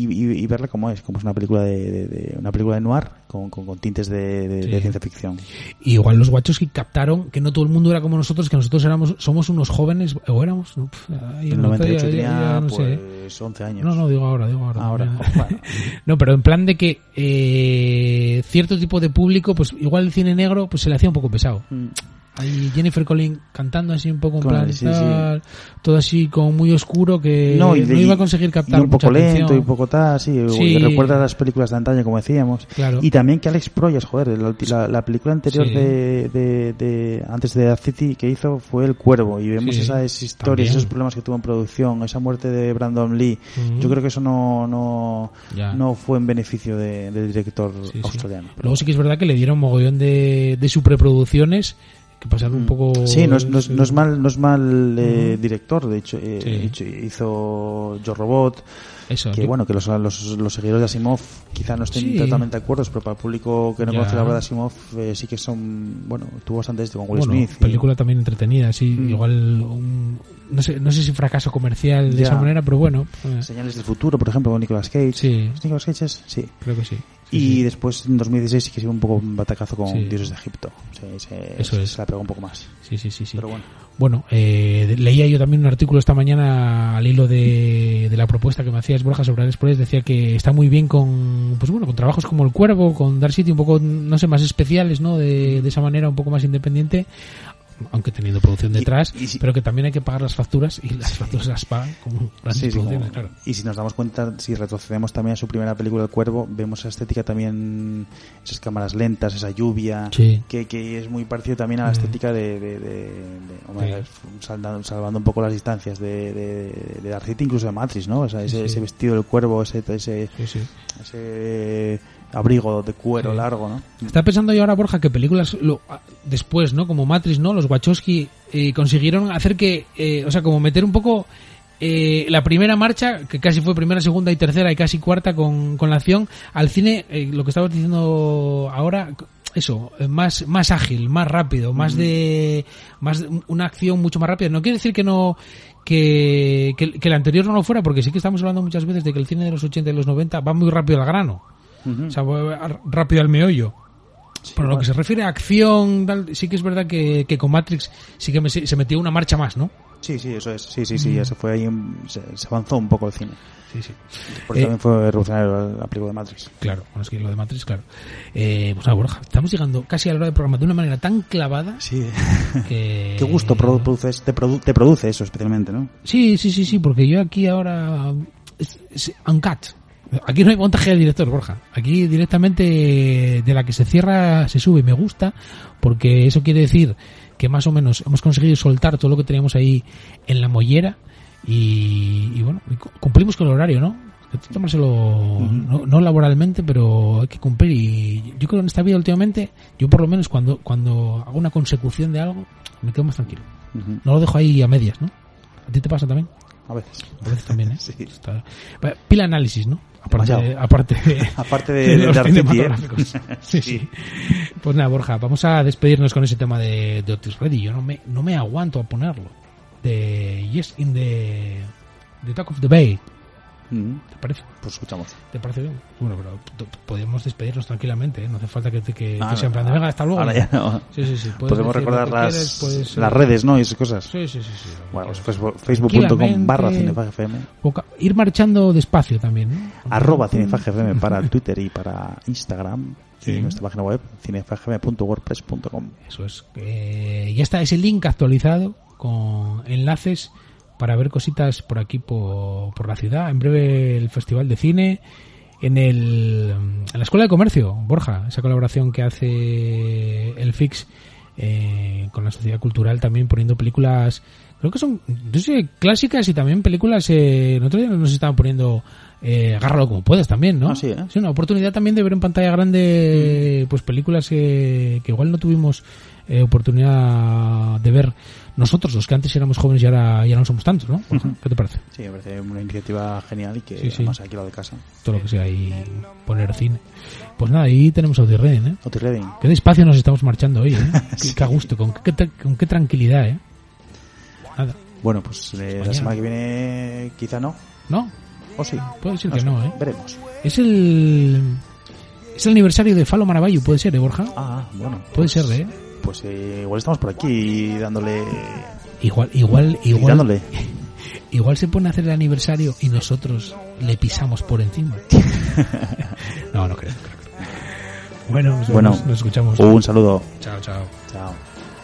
B: y, y, verla como es, como es una película de, de- de- una película de noir con, con, con tintes de, de-
A: Sí.
B: de ciencia ficción.
A: Y igual los guachos que captaron que no todo el mundo era como nosotros, que nosotros éramos somos unos jóvenes, o éramos, no, pf, ahí
B: En el
A: no,
B: 98
A: ya- ya-
B: tenía
A: ya no sé.
B: pues 11 años.
A: No, no, digo ahora, digo ahora.
B: Ahora, bueno.
A: no, pero en plan de que eh, cierto tipo de público, pues igual el cine negro, pues se le hacía un poco pesado.
B: Mm,
A: Hay Jennifer Collins cantando así un poco en plan
B: sí,
A: tal, todo así como muy oscuro que no,
B: y de-
A: iba a conseguir captar
B: y un poco
A: mucha
B: lento
A: atención.
B: y un poco tal, sí,
A: Sí.
B: y recuerda las películas de antaño como decíamos
A: Claro.
B: y también que Alex Proyas, joder, la, la- la película anterior
A: Sí.
B: de, de, de- antes de Dark City que hizo fue El Cuervo y vemos
A: Sí,
B: esas historias,
A: también.
B: esos problemas que tuvo en producción, esa muerte de Brandon Lee,
A: Ujú.
B: yo creo que eso no no,
A: Ya.
B: no fue en beneficio de- del director
A: Sí, sí.
B: australiano.
A: Luego sí que es verdad que le dieron mogollón de, de superproducciones que pasaron un poco...
B: Sí, no es, no es, no es mal, no es mal eh, director, de hecho, eh,
A: Sí.
B: hecho, hizo Yo Robot,
A: Eso,
B: que bueno, que los, los, los seguidores de Asimov quizá no estén
A: Sí.
B: totalmente de acuerdo, pero para el público que no
A: Ya.
B: conoce la obra de Asimov eh, sí que son, bueno, tuvo bastante éxito con Will
A: bueno,
B: Smith. y-
A: película también entretenida, sí,
B: Mm.
A: igual un- no sé, no sé si fracaso comercial de
B: Ya.
A: esa manera, pero bueno, eh,
B: Señales del futuro, por ejemplo, con Nicolas Cage.
A: Sí.
B: ¿Es Nicolas Cage? es? Sí.
A: creo que sí.
B: Y
A: sí.
B: después en 2016 sí que se un poco un batacazo con
A: Sí.
B: Dioses de Egipto. Se, se-
A: Eso
B: se-
A: es.
B: se la pegó un poco más.
A: Sí, sí, sí, sí.
B: Pero bueno.
A: Bueno, eh, leía yo también un artículo esta mañana al hilo de, de la propuesta que me hacías Borja sobre Alex Proyas, decía que está muy bien con pues bueno con trabajos como El Cuervo, con Dark City un poco no sé más especiales, ¿no? De, de esa manera un poco más independiente, aunque teniendo producción detrás,
B: y si-
A: pero que también hay que pagar las facturas y las facturas las pagan con grandes
B: Sí, sí,
A: producciones,
B: como-
A: claro.
B: Y si nos damos cuenta, si retrocedemos también a su primera película El Cuervo, vemos esa estética también, esas cámaras lentas, esa lluvia,
A: Sí.
B: que, que es muy parecido también a la
A: Mm.
B: estética de, de, de- de- hombre, salvando, salvando un poco las distancias de, de, de incluso de Matrix, ¿no? O sea, ese,
A: Sí.
B: ese vestido del cuervo, ese, ese,
A: Sí, sí.
B: ese abrigo de cuero
A: Sí.
B: largo, ¿no?
A: Está pensando yo ahora, Borja, que películas lo- después, ¿no? Como Matrix, ¿no? Los Wachowski eh, consiguieron hacer que, eh, o sea, como meter un poco eh, la primera marcha, que casi fue primera, segunda y tercera y casi cuarta con, con la acción, al cine, eh, lo que estabas diciendo ahora, eso, eh, más, más ágil, más rápido, más de, más una acción mucho más rápida. No quiere decir que no, que, que, que el anterior no lo fuera, porque sí que estamos hablando muchas veces de que el cine de los 80 y los 90 va muy rápido al grano.
B: Ujú.
A: O sea, a- rápido al meollo. Pero lo que se refiere a acción, tal, sí que es verdad que, que con Matrix sí que me- se metió una marcha más, ¿no?
B: Sí, sí, eso es. Sí, sí, sí, ya se fue ahí, se, se avanzó un poco el cine.
A: Sí, sí.
B: Por eso
A: Eh,
B: también fue revolucionario la, la película de Matrix.
A: Claro, bueno, es que lo de Matrix, claro. Eh, pues nada, Borja, estamos llegando casi a la hora del programa de una manera tan clavada
B: Sí.
A: que...
B: Qué gusto produ- produces- te, produ- te produce eso especialmente, ¿no?
A: Sí, sí, sí, sí, porque yo aquí ahora... Es, es uncut. Aquí no hay montaje del director, Borja. Aquí directamente de la que se cierra se sube. Me gusta porque eso quiere decir que más o menos hemos conseguido soltar todo lo que teníamos ahí en la mollera y, y bueno, cumplimos con el horario, ¿no? Hay que tomárselo no, no laboralmente, pero hay que cumplir y yo creo que en esta vida últimamente, yo por lo menos cuando, cuando hago una consecución de algo, me quedo más tranquilo. No lo dejo ahí a medias, ¿no? ¿A ti te pasa también?
B: A veces.
A: A veces también, ¿eh?
B: Sí.
A: Está- Va, Pila análisis, ¿no? Aparte, de,
B: Aparte de- de
A: los cinematográficos. Sí, sí. Pues nada, Borja, vamos a despedirnos con ese tema de, de Otis Ready. Yo no me, no me aguanto a ponerlo. De Yes in the, the Talk of the Bay.
B: Ujú.
A: ¿Te parece?
B: Pues escuchamos.
A: ¿Te parece bien? Bueno, pero podemos despedirnos tranquilamente, ¿eh? No hace falta que, te- que,
B: Ah,
A: que sea en plan de, venga, hasta luego.
B: Ahora ya no.
A: Sí, sí, sí.
B: Podemos recordar las,
A: quieres, puedes,
B: las
A: eh,
B: redes, ¿no? Y esas cosas.
A: Sí, sí, sí. sí,
B: Bueno, pues facebook.com barra cinefagfm.
A: Ir marchando despacio también, ¿no?
B: Arroba cinefagfm para Twitter y para Instagram.
A: Sí.
B: Y nuestra página web cinefagfm.wordpress.com.
A: Eso es. Eh, ya está ese link actualizado con enlaces para ver cositas por aquí, por, por la ciudad. En breve el Festival de Cine. En, el, en la Escuela de Comercio, Borja, esa colaboración que hace el FIX eh, con la Sociedad Cultural, también poniendo películas, creo que son no sé, clásicas y también películas. Eh, nosotros ya nos estaban poniendo eh, Agárralo como puedas también, ¿no?
B: Ah, sí,
A: una oportunidad también de ver en pantalla grande pues películas eh, que igual no tuvimos eh, oportunidad de ver nosotros, los que antes éramos jóvenes y ahora ya no somos tantos, ¿no? ¿Qué te parece?
B: Sí, me parece una iniciativa genial y que
A: Sí, sí.
B: además aquí lo de casa.
A: Todo lo que sea ahí poner cine. Pues nada, ahí tenemos a Redden, ¿eh?
B: Otis Redding.
A: Qué despacio nos estamos marchando hoy, ¿eh? Qué, qué a gusto, con qué, con qué tranquilidad, ¿eh? Nada,
B: Bueno, pues eh, la semana que viene quizá no.
A: ¿no?
B: O sí.
A: Puede ser
B: No
A: que no, ¿eh?
B: Veremos.
A: Es el... Es el aniversario de Falo Maravallo, puede ser, ¿eh, Borja?
B: Ah, bueno.
A: Puede
B: pues-
A: ser, ¿eh?
B: Pues eh, igual estamos por aquí dándole...
A: Igual, igual, igual...
B: dándole.
A: Igual se pone a hacer el aniversario y nosotros le pisamos por encima. no, no creo. creo. Bueno, nos,
B: Bueno,
A: nos escuchamos.
B: un saludo.
A: Chao, chao.
B: Chao.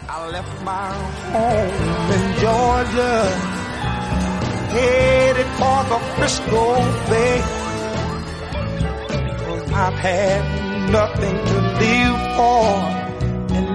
E: I left my home in Georgia, headed for the Frisco Bay. Cause I've had nothing to live for,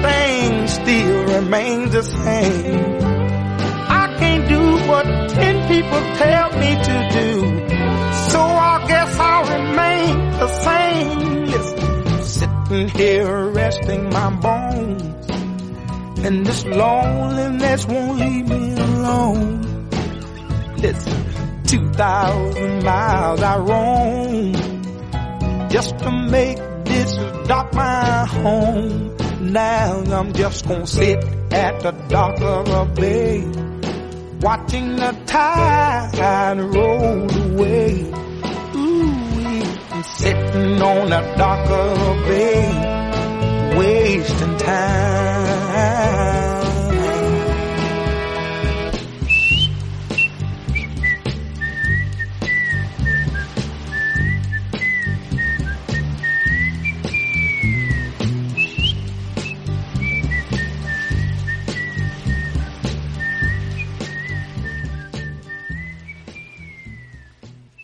E: Everything still remains the same. I can't do what ten people tell me to do. So I guess I'll remain the same. Listen, sitting here resting my bones. And this loneliness won't leave me alone. Listen, 2,000 miles I roam just to make this dock my home. Now I'm just gonna sit at the dock of a bay, watching the tide roll away. Ooh, sitting on the dock of a bay, wasting time.